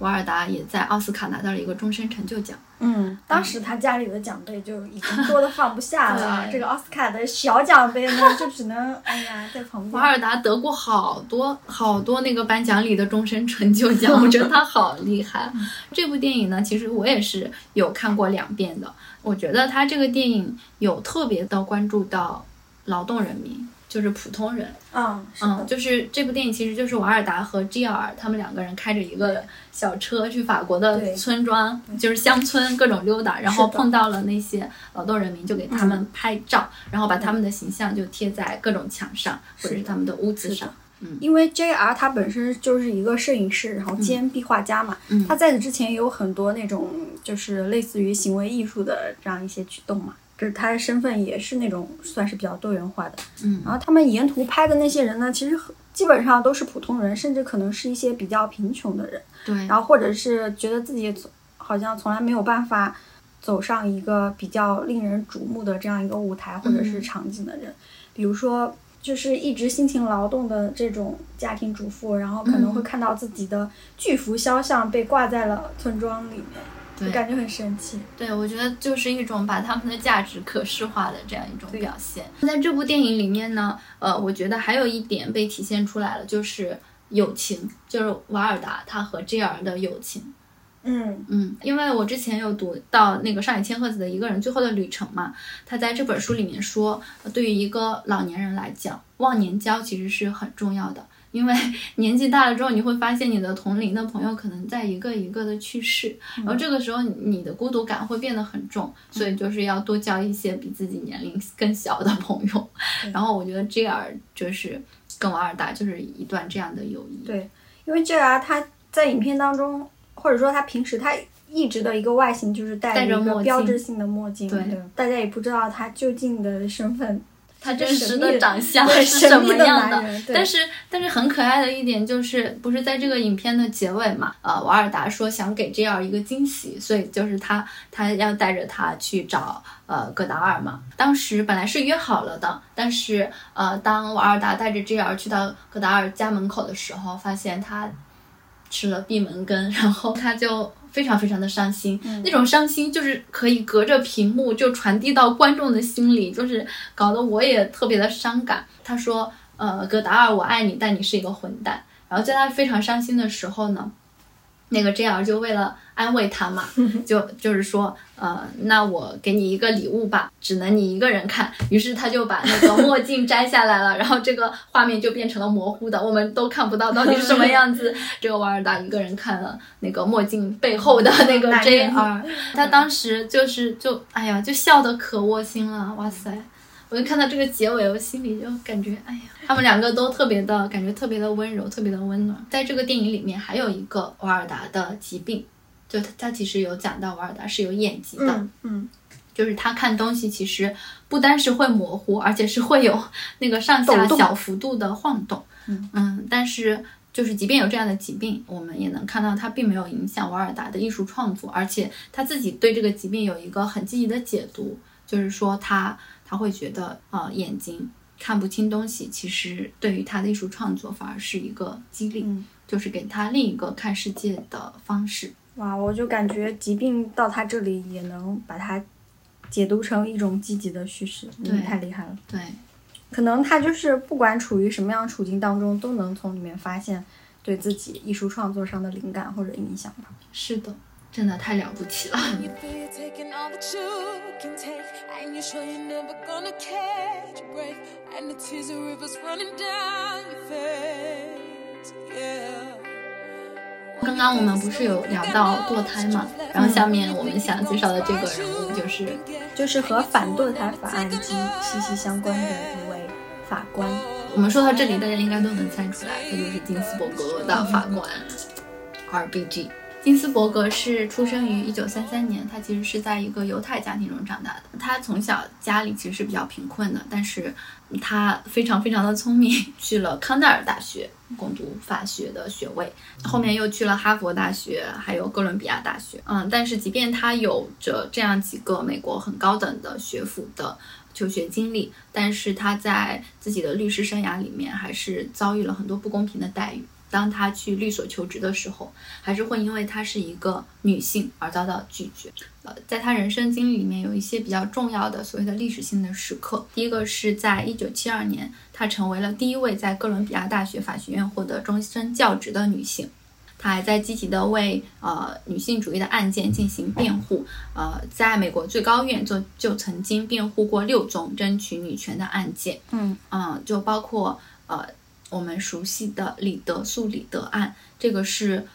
瓦尔达也在奥斯卡拿到了一个终身成就奖。嗯，当时他家里的奖杯就已经多的放不下了，这个奥斯卡的小奖杯呢，就只能哎呀在旁边。瓦尔达得过好多好多那个颁奖礼的终身成就奖，我觉得他好厉害。这部电影呢，其实我也是有看过两遍的。我觉得他这个电影有特别的关注到劳动人民。就是普通人，嗯嗯，就是这部电影其实就是瓦尔达和吉尔他们两个人开着一个小车去法国的村庄，就是乡村各种溜达，然后碰到了那些劳动人民，就给他们拍照，然后把他们的形象就贴在各种墙上或者是他们的屋子上。嗯，因为 J R 他本身就是一个摄影师，然后兼壁画家嘛，他在此之前也有很多那种就是类似于行为艺术的这样一些举动嘛。就是他的身份也是那种算是比较多元化的，嗯，然后他们沿途拍的那些人呢，其实基本上都是普通人，甚至可能是一些比较贫穷的人，对，然后或者是觉得自己好像从来没有办法走上一个比较令人瞩目的这样一个舞台或者是场景的人，比如说就是一直辛勤劳动的这种家庭主妇，然后可能会看到自己的巨幅肖像被挂在了村庄里面。就感觉很神奇，对我觉得就是一种把他们的价值可视化的这样一种表现。在这部电影里面呢，呃，我觉得还有一点被体现出来了，就是友情，就是瓦尔达他和 J R 的友情。嗯嗯，因为我之前有读到那个上野千鹤子的一个人最后的旅程嘛，他在这本书里面说，对于一个老年人来讲，忘年交其实是很重要的。因为 年纪大了之后，你会发现你的同龄的朋友可能在一个一个的去世，然后这个时候你的孤独感会变得很重，所以就是要多交一些比自己年龄 更小的朋友。然后我觉得 J R 就是跟我二大就是一段这样的友谊。对，因为 J R 他在影片当中，或者说他平时他一直的一个外形就是戴着一个标志性的墨镜，对，大家也不知道他究竟的身份。他真实的长相是什么样的？但是，但是很可爱的一点就是，不是在这个影片的结尾嘛？呃，瓦尔达说想给 J R 一个惊喜，所以就是他他要带着他去找呃戈达尔嘛。当时本来是约好了的，但是呃，当瓦尔达带着 J R 去到戈达尔家门口的时候，发现他吃了闭门羹，然后他就。非常非常的伤心，那种伤心就是可以隔着屏幕就传递到观众的心里，就是搞得我也特别的伤感。他说：“呃，戈达尔，我爱你，但你是一个混蛋。”然后在他非常伤心的时候呢。那个 J R 就为了安慰他嘛，就就是说，呃，那我给你一个礼物吧，只能你一个人看。于是他就把那个墨镜摘下来了，然后这个画面就变成了模糊的，我们都看不到到底是什么样子。这个瓦尔达一个人看了那个墨镜背后的那个 J R，他当时就是就哎呀，就笑得可窝心了，哇塞！我就看到这个结尾，我心里就感觉，哎呀，他们两个都特别的感觉，特别的温柔，特别的温暖。在这个电影里面，还有一个瓦尔达的疾病，就他他其实有讲到瓦尔达是有眼疾的，嗯，就是他看东西其实不单是会模糊，而且是会有那个上下小幅度的晃动，嗯嗯，但是就是即便有这样的疾病，我们也能看到他并没有影响瓦尔达的艺术创作，而且他自己对这个疾病有一个很积极的解读，就是说他。他会觉得，呃，眼睛看不清东西，其实对于他的艺术创作反而是一个激励，就是给他另一个看世界的方式。哇，我就感觉疾病到他这里也能把它解读成一种积极的叙事，对，太厉害了。对，可能他就是不管处于什么样处境当中，都能从里面发现对自己艺术创作上的灵感或者影响吧。是的，真的太了不起了。刚刚我们不是有聊到堕胎嘛？然后下面我们想介绍的这个人物就是，就是和反堕胎法案息息相关的一位法官。我们说到这里，大家应该都能猜出来，他就是金斯伯格大法官，R.B.G。金斯伯格是出生于一九三三年，他其实是在一个犹太家庭中长大的。他从小家里其实是比较贫困的，但是他非常非常的聪明，去了康奈尔大学攻读法学的学位，后面又去了哈佛大学，还有哥伦比亚大学。嗯，但是即便他有着这样几个美国很高等的学府的求学经历，但是他在自己的律师生涯里面还是遭遇了很多不公平的待遇。当她去律所求职的时候，还是会因为她是一个女性而遭到拒绝。呃，在她人生经历里面，有一些比较重要的所谓的历史性的时刻。第一个是在一九七二年，她成为了第一位在哥伦比亚大学法学院获得终身教职的女性。她还在积极的为呃女性主义的案件进行辩护。呃，在美国最高院就就曾经辩护过六宗争取女权的案件。嗯嗯，就包括呃。我们熟悉的里德诉里德案，这个是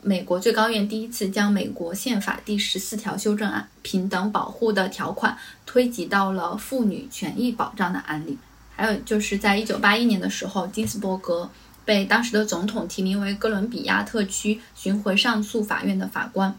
美国最高院第一次将美国宪法第十四条修正案平等保护的条款推及到了妇女权益保障的案例。还有就是在一九八一年的时候，金斯伯格被当时的总统提名为哥伦比亚特区巡回上诉法院的法官。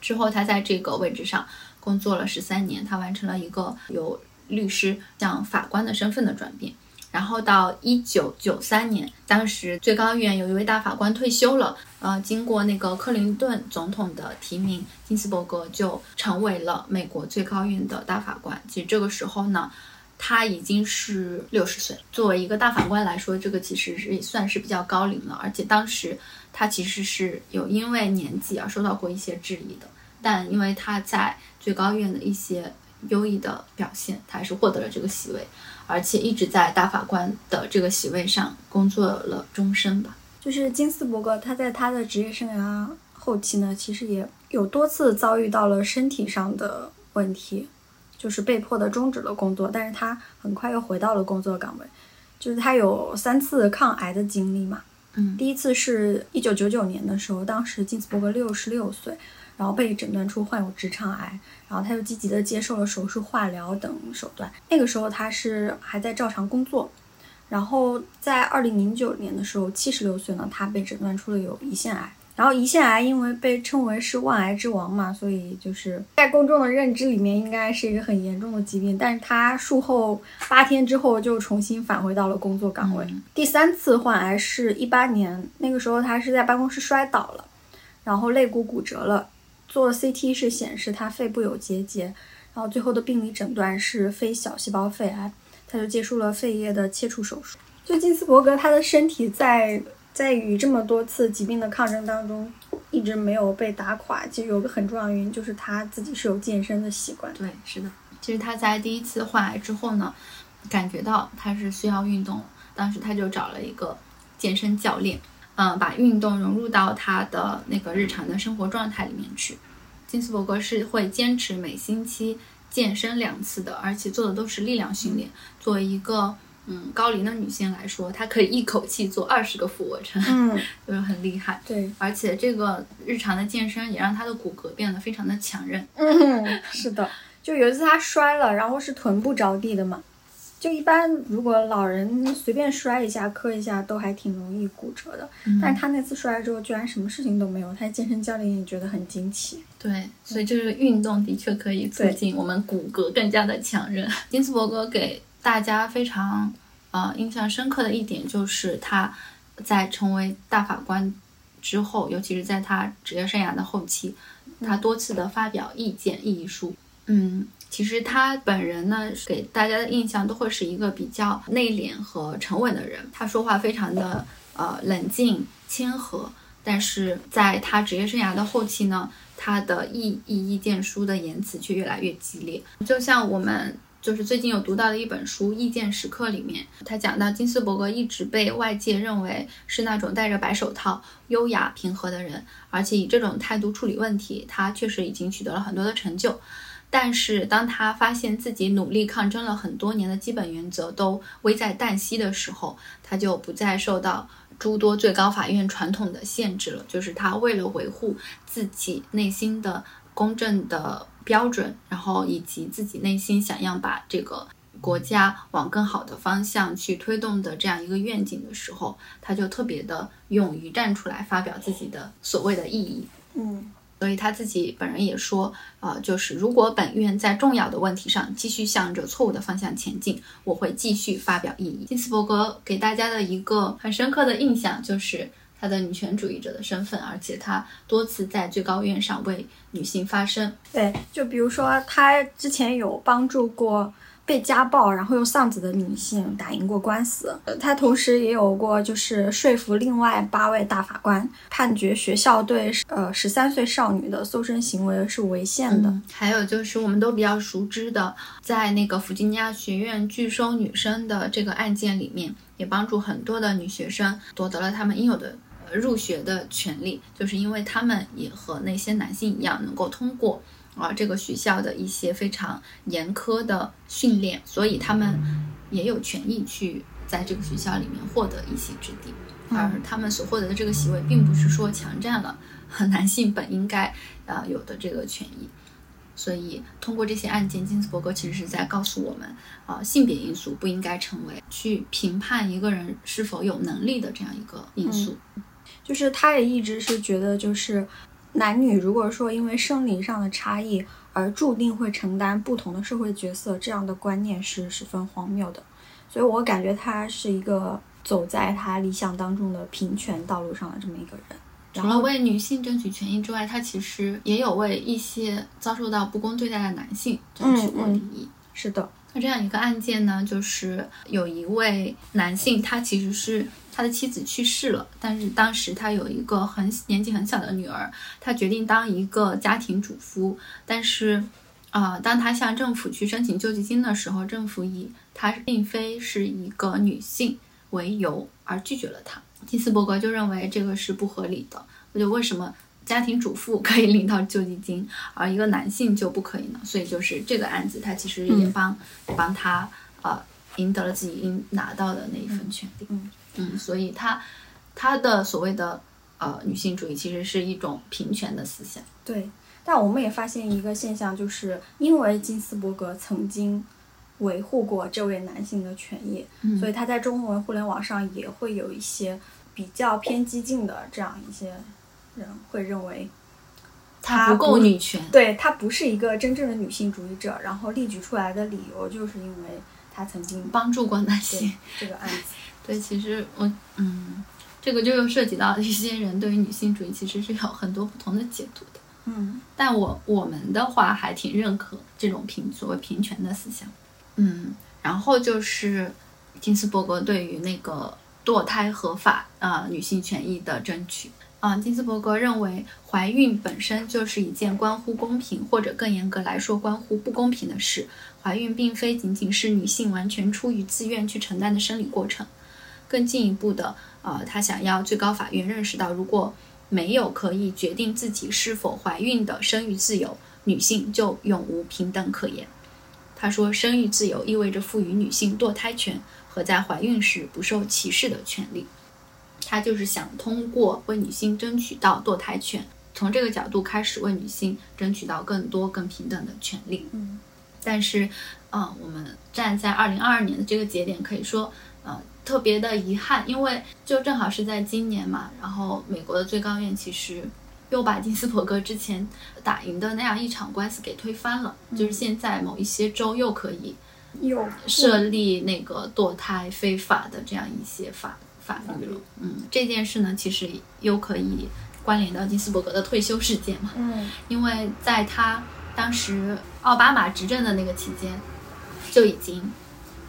之后，他在这个位置上工作了十三年，他完成了一个由律师向法官的身份的转变。然后到一九九三年，当时最高院有一位大法官退休了，呃，经过那个克林顿总统的提名，金斯伯格就成为了美国最高院的大法官。其实这个时候呢，他已经是六十岁。作为一个大法官来说，这个其实是算是比较高龄了。而且当时他其实是有因为年纪而受到过一些质疑的，但因为他在最高院的一些优异的表现，他还是获得了这个席位。而且一直在大法官的这个席位上工作了终身吧。就是金斯伯格，他在他的职业生涯后期呢，其实也有多次遭遇到了身体上的问题，就是被迫的终止了工作。但是他很快又回到了工作岗位。就是他有三次抗癌的经历嘛。嗯，第一次是一九九九年的时候，当时金斯伯格六十六岁。然后被诊断出患有直肠癌，然后他又积极的接受了手术、化疗等手段。那个时候他是还在照常工作。然后在二零零九年的时候，七十六岁呢，他被诊断出了有胰腺癌。然后胰腺癌因为被称为是万癌之王嘛，所以就是在公众的认知里面应该是一个很严重的疾病。但是他术后八天之后就重新返回到了工作岗位。第三次患癌是一八年，那个时候他是在办公室摔倒了，然后肋骨骨折了。做 CT 是显示他肺部有结节，然后最后的病理诊断是非小细胞肺癌，他就结束了肺叶的切除手术。就金斯伯格，他的身体在在与这么多次疾病的抗争当中，一直没有被打垮。其实有个很重要的原因就是他自己是有健身的习惯。对，是的。其实他在第一次患癌之后呢，感觉到他是需要运动，当时他就找了一个健身教练。嗯，把运动融入到他的那个日常的生活状态里面去。金斯伯格是会坚持每星期健身两次的，而且做的都是力量训练。作为一个嗯高龄的女性来说，她可以一口气做二十个俯卧撑，嗯，就是很厉害。对，而且这个日常的健身也让她的骨骼变得非常的强韧。嗯，是的，就有一次她摔了，然后是臀部着地的嘛。就一般，如果老人随便摔一下、磕一下，都还挺容易骨折的。但是他那次摔了之后，居然什么事情都没有。他健身教练也觉得很惊奇。对，所以就是运动的确可以促进我们骨骼更加的强韧。金斯伯格给大家非常呃印象深刻的一点，就是他在成为大法官之后，尤其是在他职业生涯的后期，他多次的发表意见、议书。嗯。其实他本人呢，给大家的印象都会是一个比较内敛和沉稳的人。他说话非常的呃冷静谦和，但是在他职业生涯的后期呢，他的意意意见书的言辞却越来越激烈。就像我们就是最近有读到的一本书《意见时刻》里面，他讲到金斯伯格一直被外界认为是那种戴着白手套、优雅平和的人，而且以这种态度处理问题，他确实已经取得了很多的成就。但是当他发现自己努力抗争了很多年的基本原则都危在旦夕的时候，他就不再受到。诸多最高法院传统的限制了，就是他为了维护自己内心的公正的标准，然后以及自己内心想要把这个国家往更好的方向去推动的这样一个愿景的时候，他就特别的勇于站出来发表自己的所谓的意义。嗯。所以他自己本人也说，啊，就是如果本院在重要的问题上继续向着错误的方向前进，我会继续发表异议。金斯伯格给大家的一个很深刻的印象就是他的女权主义者的身份，而且他多次在最高院上为女性发声。对，就比如说他之前有帮助过。被家暴然后又丧子的女性打赢过官司，她同时也有过就是说服另外八位大法官判决学校对呃十三岁少女的搜身行为是违宪的。还有就是我们都比较熟知的，在那个弗吉尼亚学院拒收女生的这个案件里面，也帮助很多的女学生夺得了她们应有的入学的权利，就是因为她们也和那些男性一样能够通过。啊，这个学校的一些非常严苛的训练，所以他们也有权益去在这个学校里面获得一席之地，而他们所获得的这个席位，并不是说强占了 男性本应该啊有的这个权益。所以通过这些案件，金斯伯格其实是在告诉我们，啊，性别因素不应该成为去评判一个人是否有能力的这样一个因素。就是他也一直是觉得，就是。男女如果说因为生理上的差异而注定会承担不同的社会角色，这样的观念是十分荒谬的。所以我感觉他是一个走在他理想当中的平权道路上的这么一个人。除了为女性争取权益之外，他其实也有为一些遭受到不公对待的男性争取过利益。是的。那这样一个案件呢，就是有一位男性，他其实是。他的妻子去世了，但是当时他有一个很年纪很小的女儿，他决定当一个家庭主夫。但是，啊，当他向政府去申请救济金的时候，政府以他并非是一个女性为由而拒绝了他。金斯伯格就认为这个是不合理的。我就为什么家庭主妇可以领到救济金，而一个男性就不可以呢？所以就是这个案子，他其实也帮帮他呃赢得了自己应拿到的那一份权利。嗯。嗯，所以他他的所谓的呃女性主义其实是一种平权的思想。对，但我们也发现一个现象，就是因为金斯伯格曾经维护过这位男性的权益，所以他在中文互联网上也会有一些比较偏激进的这样一些人会认为他不够女权，对他不是一个真正的女性主义者，然后例举出来的理由就是因为他曾经帮助过那些这个案子。对，其实我嗯，这个就又涉及到一些人对于女性主义其实是有很多不同的解读的，嗯，但我我们的话还挺认可这种平所谓平权的思想，嗯，然后就是金斯伯格对于那个堕胎合法啊女性权益的争取啊，金斯伯格认为怀孕本身就是一件关乎公平或者更严格来说关乎不公平的事，怀孕并非仅仅是女性完全出于自愿去承担的生理过程。更进一步的，呃，他想要最高法院认识到，如果没有可以决定自己是否怀孕的生育自由，女性就永无平等可言。他说，生育自由意味着赋予女性堕胎权和在怀孕时不受歧视的权利。他就是想通过为女性争取到堕胎权，从这个角度开始为女性争取到更多更平等的权利。嗯，但是，嗯，我们站在二零二二年的这个节点，可以说，呃。特别的遗憾，因为就正好是在今年嘛，然后美国的最高院其实又把金斯伯格之前打赢的那样一场官司给推翻了，就是现在某一些州又可以又设立那个堕胎非法的这样一些法法律了。嗯，这件事呢，其实又可以关联到金斯伯格的退休事件嘛。嗯，因为在他当时奥巴马执政的那个期间就已经。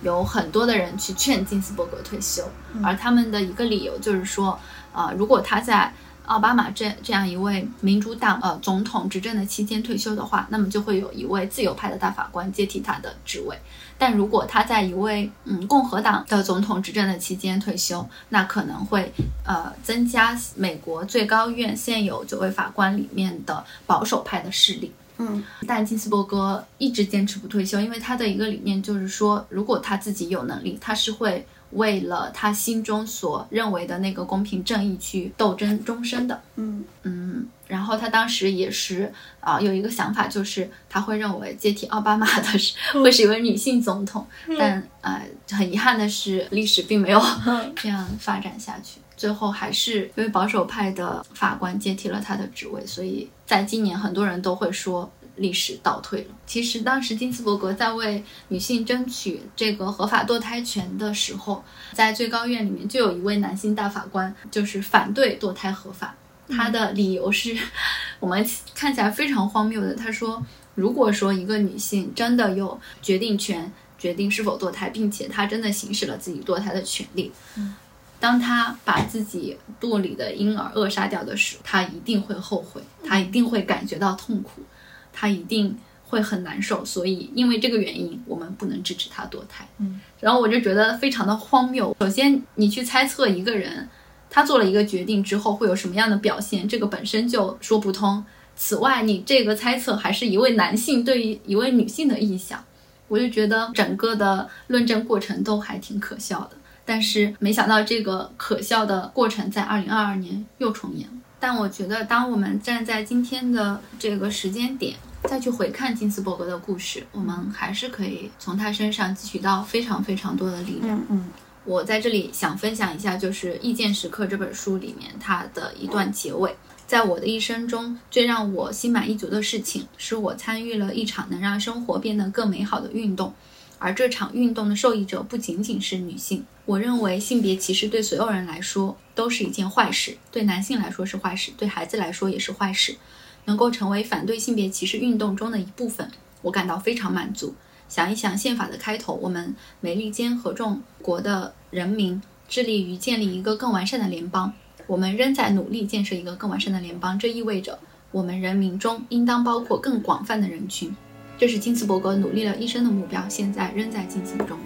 有很多的人去劝金斯伯格退休，而他们的一个理由就是说，啊，如果他在奥巴马这这样一位民主党呃总统执政的期间退休的话，那么就会有一位自由派的大法官接替他的职位。但如果他在一位嗯共和党的总统执政的期间退休，那可能会呃增加美国最高院现有九位法官里面的保守派的势力。嗯，但金斯伯格一直坚持不退休，因为他的一个理念就是说，如果他自己有能力，他是会为了他心中所认为的那个公平正义去斗争终身的。嗯嗯，然后他当时也是啊，有一个想法，就是他会认为接替奥巴马的是 会是一位女性总统，但呃，很遗憾的是，历史并没有 这样发展下去。最后还是因为保守派的法官接替了他的职位，所以在今年很多人都会说历史倒退了。其实当时金斯伯格在为女性争取这个合法堕胎权的时候，在最高院里面就有一位男性大法官就是反对堕胎合法，他的理由是我们看起来非常荒谬的。他说，如果说一个女性真的有决定权，决定是否堕胎，并且她真的行使了自己堕胎的权利。当她把自己肚里的婴儿扼杀掉的时候，她一定会后悔，她一定会感觉到痛苦，他一定会很难受。所以，因为这个原因，我们不能支持他堕胎。嗯，然后我就觉得非常的荒谬。首先，你去猜测一个人他做了一个决定之后会有什么样的表现，这个本身就说不通。此外，你这个猜测还是一位男性对于一位女性的臆想，我就觉得整个的论证过程都还挺可笑的。但是没想到这个可笑的过程在二零二二年又重演了。但我觉得，当我们站在今天的这个时间点再去回看金斯伯格的故事，我们还是可以从他身上汲取到非常非常多的力量。嗯嗯，我在这里想分享一下，就是《意见时刻》这本书里面它的一段结尾。在我的一生中，最让我心满意足的事情，是我参与了一场能让生活变得更美好的运动。而这场运动的受益者不仅仅是女性。我认为性别歧视对所有人来说都是一件坏事，对男性来说是坏事，对孩子来说也是坏事。能够成为反对性别歧视运动中的一部分，我感到非常满足。想一想宪法的开头，我们美利坚合众国的人民致力于建立一个更完善的联邦。我们仍在努力建设一个更完善的联邦，这意味着我们人民中应当包括更广泛的人群。这是金斯伯格努力了一生的目标，现在仍在进行中。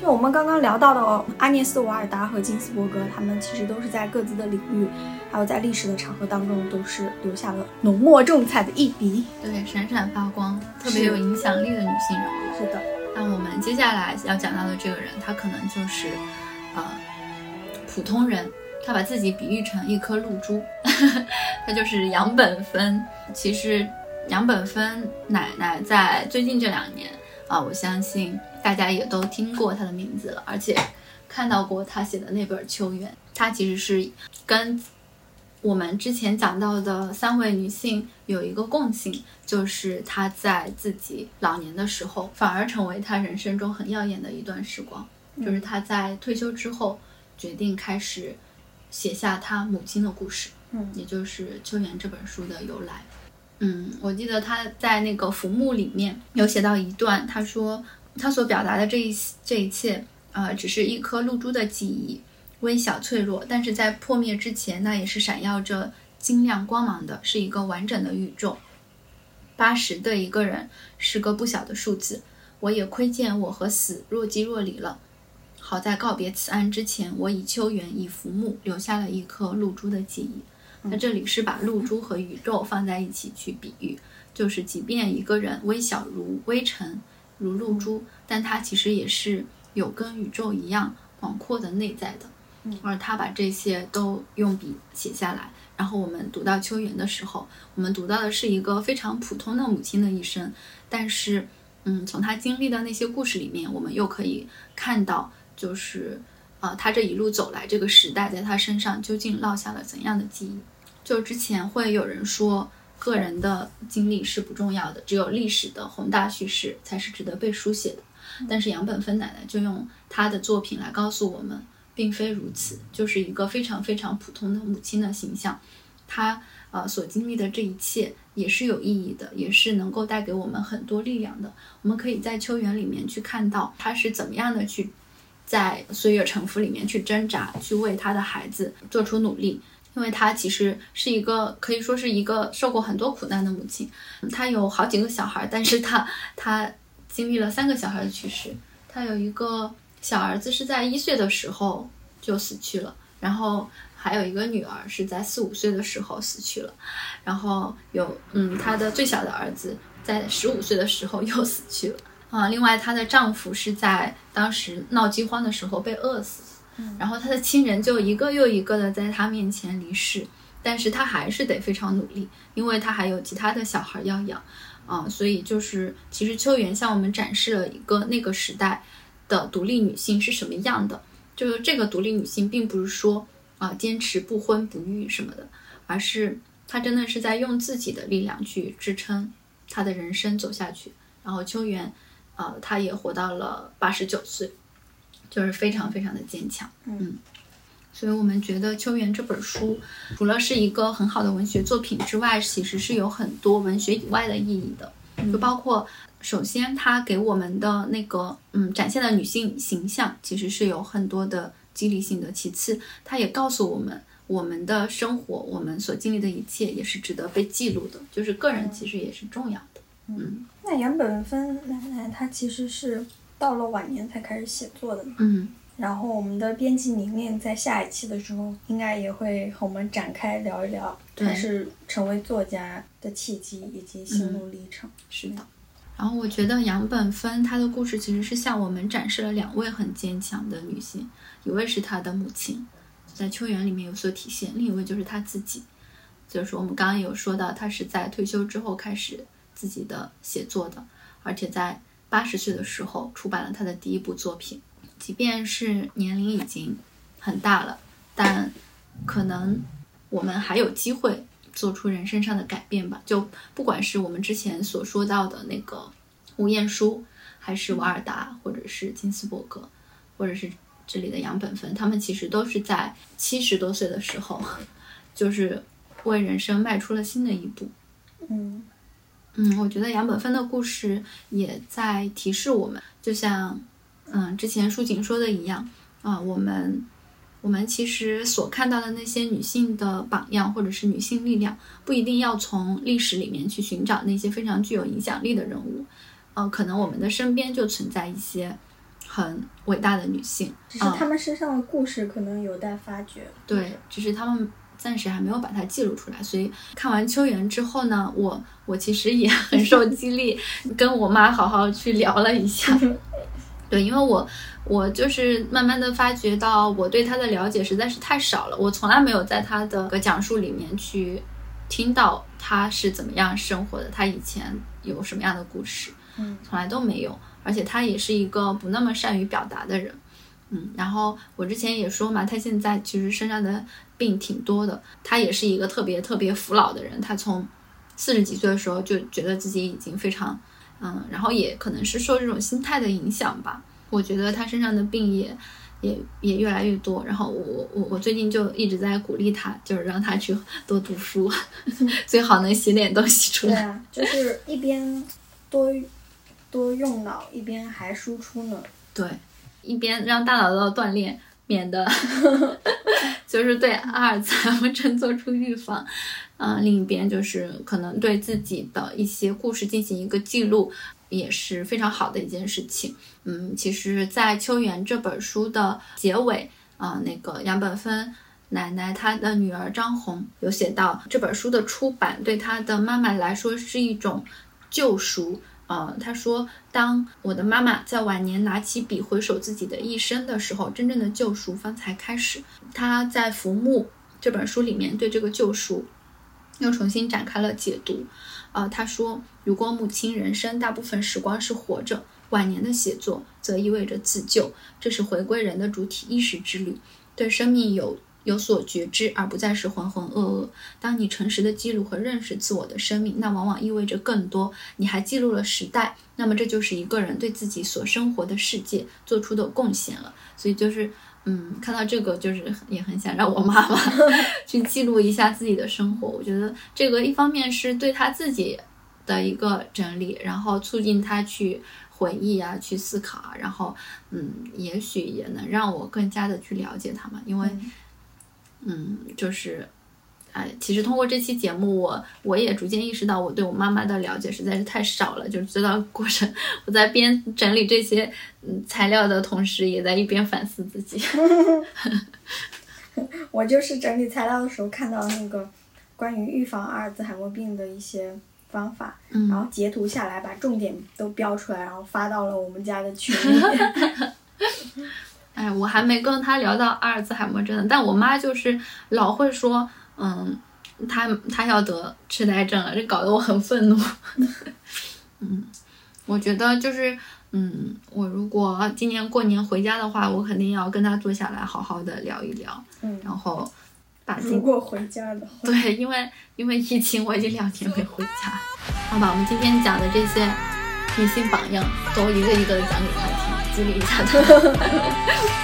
就我们刚刚聊到的阿涅斯·瓦尔达和金斯伯格，他们其实都是在各自的领域，还有在历史的场合当中，都是留下了浓墨重彩的一笔。对，闪闪发光，特别有影响力的女性人物。是的。那我们接下来要讲到的这个人，他可能就是，呃，普通人。他把自己比喻成一颗露珠，他就是杨本芬。其实杨本芬奶奶在最近这两年啊，我相信大家也都听过她的名字了，而且看到过她写的那本《秋园》。她其实是跟我们之前讲到的三位女性有一个共性，就是她在自己老年的时候，反而成为她人生中很耀眼的一段时光。就是她在退休之后，决定开始写下她母亲的故事，嗯，也就是《秋园》这本书的由来。嗯，我记得她在那个浮木里面有写到一段，她说她所表达的这一这一切，呃，只是一颗露珠的记忆。微小脆弱，但是在破灭之前，那也是闪耀着晶亮光芒的，是一个完整的宇宙。八十对一个人是个不小的数字，我也窥见我和死若即若离了。好在告别此岸之前，我以秋园以浮木留下了一颗露珠的记忆。那这里是把露珠和宇宙放在一起去比喻，就是即便一个人微小如微尘，如露珠，但它其实也是有跟宇宙一样广阔的内在的。而他把这些都用笔写下来，然后我们读到秋园的时候，我们读到的是一个非常普通的母亲的一生，但是，嗯，从他经历的那些故事里面，我们又可以看到，就是，呃，他这一路走来，这个时代在他身上究竟落下了怎样的记忆？就之前会有人说，个人的经历是不重要的，只有历史的宏大叙事才是值得被书写的。但是杨本芬奶奶就用她的作品来告诉我们。并非如此，就是一个非常非常普通的母亲的形象。她呃所经历的这一切也是有意义的，也是能够带给我们很多力量的。我们可以在秋园里面去看到她是怎么样的去在岁月沉浮里面去挣扎，去为他的孩子做出努力。因为她其实是一个可以说是一个受过很多苦难的母亲，她有好几个小孩，但是她她经历了三个小孩的去世。她有一个小儿子是在一岁的时候就死去了，然后还有一个女儿是在四五岁的时候死去了，然后有嗯她的最小的儿子在十五岁的时候 又死去了啊。另外她的丈夫是在当时闹饥荒的时候被饿死。然后她的亲人就一个又一个的在她面前离世，但是她还是得非常努力，因为她还有其他的小孩要养，啊，所以就是其实秋园向我们展示了一个那个时代的独立女性是什么样的，就是这个独立女性并不是说啊坚持不婚不育什么的，而是她真的是在用自己的力量去支撑她的人生走下去。然后秋元，呃，她也活到了八十九岁。就是非常非常的坚强，嗯，所以我们觉得《秋园》这本书除了是一个很好的文学作品之外，其实是有很多文学以外的意义的，就包括首先它给我们的那个嗯展现的女性形象其实是有很多的激励性的，其次它也告诉我们我们的生活我们所经历的一切也是值得被记录的，就是个人其实也是重要的，嗯，那杨本芬奶奶她其实是。到了晚年才开始写作的嘛，嗯，然后我们的编辑宁宁在下一期的时候，应该也会和我们展开聊一聊，她是成为作家的契机以及心路历程。是的，然后我觉得杨本芬她的故事其实是向我们展示了两位很坚强的女性，一位是她的母亲，在秋园里面有所体现，另一位就是她自己，就是我们刚刚有说到，她是在退休之后开始自己的写作的，而且在。八十岁的时候出版了她的第一部作品，即便是年龄已经很大了，但可能我们还有机会做出人生上的改变吧。就不管是我们之前所说到的那个吴彦姝，还是瓦尔达，或者是金斯伯格，或者是这里的杨本芬，他们其实都是在七十多岁的时候，就是为人生迈出了新的一步。嗯。嗯，我觉得杨本芬的故事也在提示我们，就像，嗯，之前舒锦说的一样，啊，我们，我们其实所看到的那些女性的榜样或者是女性力量，不一定要从历史里面去寻找那些非常具有影响力的人物，呃，可能我们的身边就存在一些很伟大的女性，只是她们身上的故事可能有待发掘。对，只是她们。暂时还没有把它记录出来，所以看完《秋园》之后呢，我我其实也很受激励，跟我妈好好去聊了一下。对，因为我我就是慢慢的发觉到，我对他的了解实在是太少了，我从来没有在他的个讲述里面去听到他是怎么样生活的，他以前有什么样的故事，嗯，从来都没有，而且他也是一个不那么善于表达的人，嗯，然后我之前也说嘛，他现在其实身上的。病挺多的，他也是一个特别特别服老的人。他从四十几岁的时候就觉得自己已经非常，嗯，然后也可能是受这种心态的影响吧。我觉得他身上的病也也也越来越多。然后我我我最近就一直在鼓励他，就是让他去多读书，最好能写点东西出来。对啊，就是一边多多用脑，一边还输出呢。对，一边让大脑得到锻炼。免得 就是对阿尔茨海默症做出预防，嗯，另一边就是可能对自己的一些故事进行一个记录，也是非常好的一件事情。嗯，其实，在《秋园》这本书的结尾，啊，那个杨本芬奶奶她的女儿张红有写到，这本书的出版对她的妈妈来说是一种救赎。呃，他说，当我的妈妈在晚年拿起笔回首自己的一生的时候，真正的救赎方才开始。他在《浮木》这本书里面对这个救赎又重新展开了解读。呃，他说，如果母亲人生大部分时光是活着，晚年的写作则意味着自救，这是回归人的主体意识之旅，对生命有有所觉知，而不再是浑浑噩噩。当你诚实的记录和认识自我的生命，那往往意味着更多。你还记录了时代，那么这就是一个人对自己所生活的世界做出的贡献了。所以就是，嗯，看到这个就是也很想让我妈妈 去记录一下自己的生活。我觉得这个一方面是对她自己的一个整理，然后促进她去。回忆啊，去思考啊，然后，嗯，也许也能让我更加的去了解他们，因为，嗯，就是，哎，其实通过这期节目，我我也逐渐意识到，我对我妈妈的了解实在是太少了。就是知道过程，我在边整理这些嗯材料的同时，也在一边反思自己。我就是整理材料的时候看到那个关于预防阿尔兹海默病的一些。方法，然后截图下来，把重点都标出来，然后发到了我们家的群里。哎，我还没跟他聊到阿尔兹海默症呢，但我妈就是老会说，嗯，他他要得痴呆症了，这搞得我很愤怒。嗯，我觉得就是，嗯，我如果今年过年回家的话，我肯定要跟他坐下来好好的聊一聊。嗯，然后把。如果回家的话，对，因为因为疫情，我已经两年没回家。好吧，我们今天讲的这些女性榜样，都一个一个的讲给他听，激励一下他。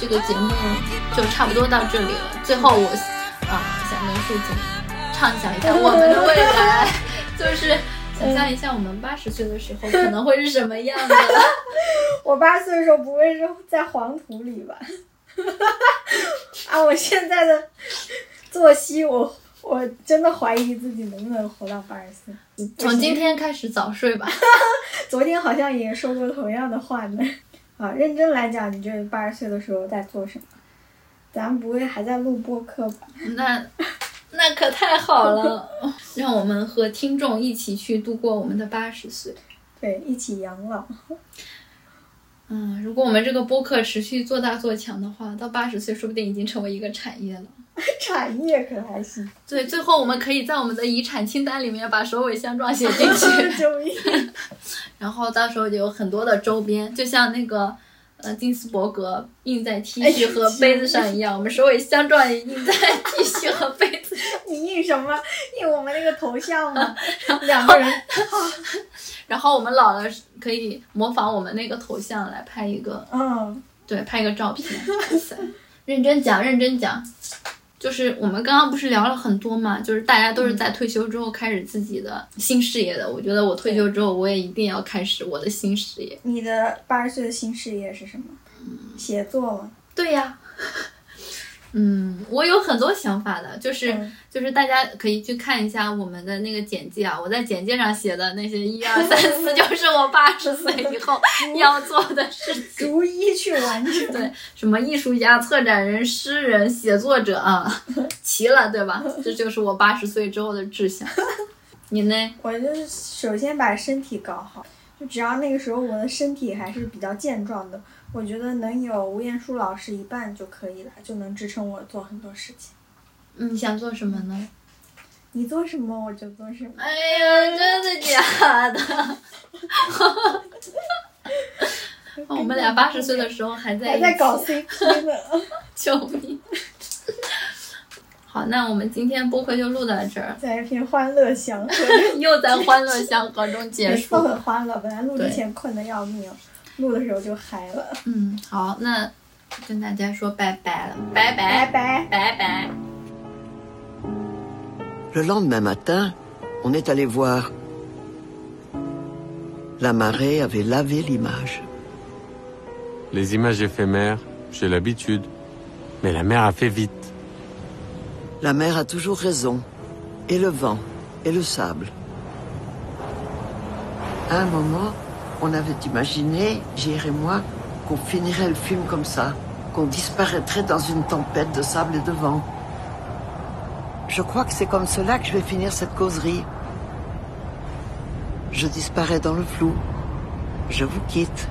这个节目就差不多到这里了。最后，我啊想跟树姐。畅想一下我们的未来，就是想象一下我们八十岁的时候可能会是什么样的。我八十岁的时候不会是在黄土里吧？啊，我现在的作息，我我真的怀疑自己能不能活到八十岁。从今天开始早睡吧。昨天好像也说过同样的话呢。啊，认真来讲，你觉得八十岁的时候在做什么？咱不会还在录播客吧？那。那可太好了，让我们和听众一起去度过我们的八十岁，对，一起养老。嗯，如果我们这个播客持续做大做强的话，到八十岁说不定已经成为一个产业了。产业可还行。对，最后我们可以在我们的遗产清单里面把首尾相撞写进去。然后到时候就有很多的周边，就像那个。呃，金斯伯格印在 T 恤和杯子上一样，我们首尾相撞也印在 T 恤和杯子上。你印什么？印我们那个头像吗？两个人。然后我们老了可以模仿我们那个头像来拍一个，嗯，对，拍一个照片。哇塞，认真讲，认真讲。就是我们刚刚不是聊了很多嘛，就是大家都是在退休之后开始自己的新事业的。我觉得我退休之后，我也一定要开始我的新事业。你的八十岁的新事业是什么？写作吗？对呀。嗯，我有很多想法的，就是就是大家可以去看一下我们的那个简介啊，我在简介上写的那些一二三 四，就是我八十岁以后 要做的事情，逐一去完成。对，什么艺术家、策展人、诗人、写作者啊，齐了，对吧？这就是我八十岁之后的志向。你呢？我就是首先把身体搞好，就只要那个时候我的身体还是比较健壮的。我觉得能有吴彦姝老师一半就可以了，就能支撑我做很多事情。你想做什么呢？你做什么我就做什么。哎呀，真的假的？我们俩八十岁的时候还在还在搞 CP 呢，救命！好，那我们今天播客就录到这儿，在一片欢乐祥和，又在欢乐祥和中结束。很欢乐，本来录之前困得要命。录的时候就嗨了。嗯，好，那跟大家说拜拜了，拜拜拜拜拜。Le lendemain matin, on est allé voir. La marée avait lavé l'image. Les images éphémères, j'ai l'habitude. Mais la mer a fait vite. La mer a toujours raison. Et le vent, et le sable. À un moment, on avait imaginé, Jire et moi, qu'on finirait le film comme ça, qu'on disparaîtrait dans une tempête de sable et de vent. Je crois que c'est comme cela que je vais finir cette causerie. Je disparais dans le flou. Je vous quitte.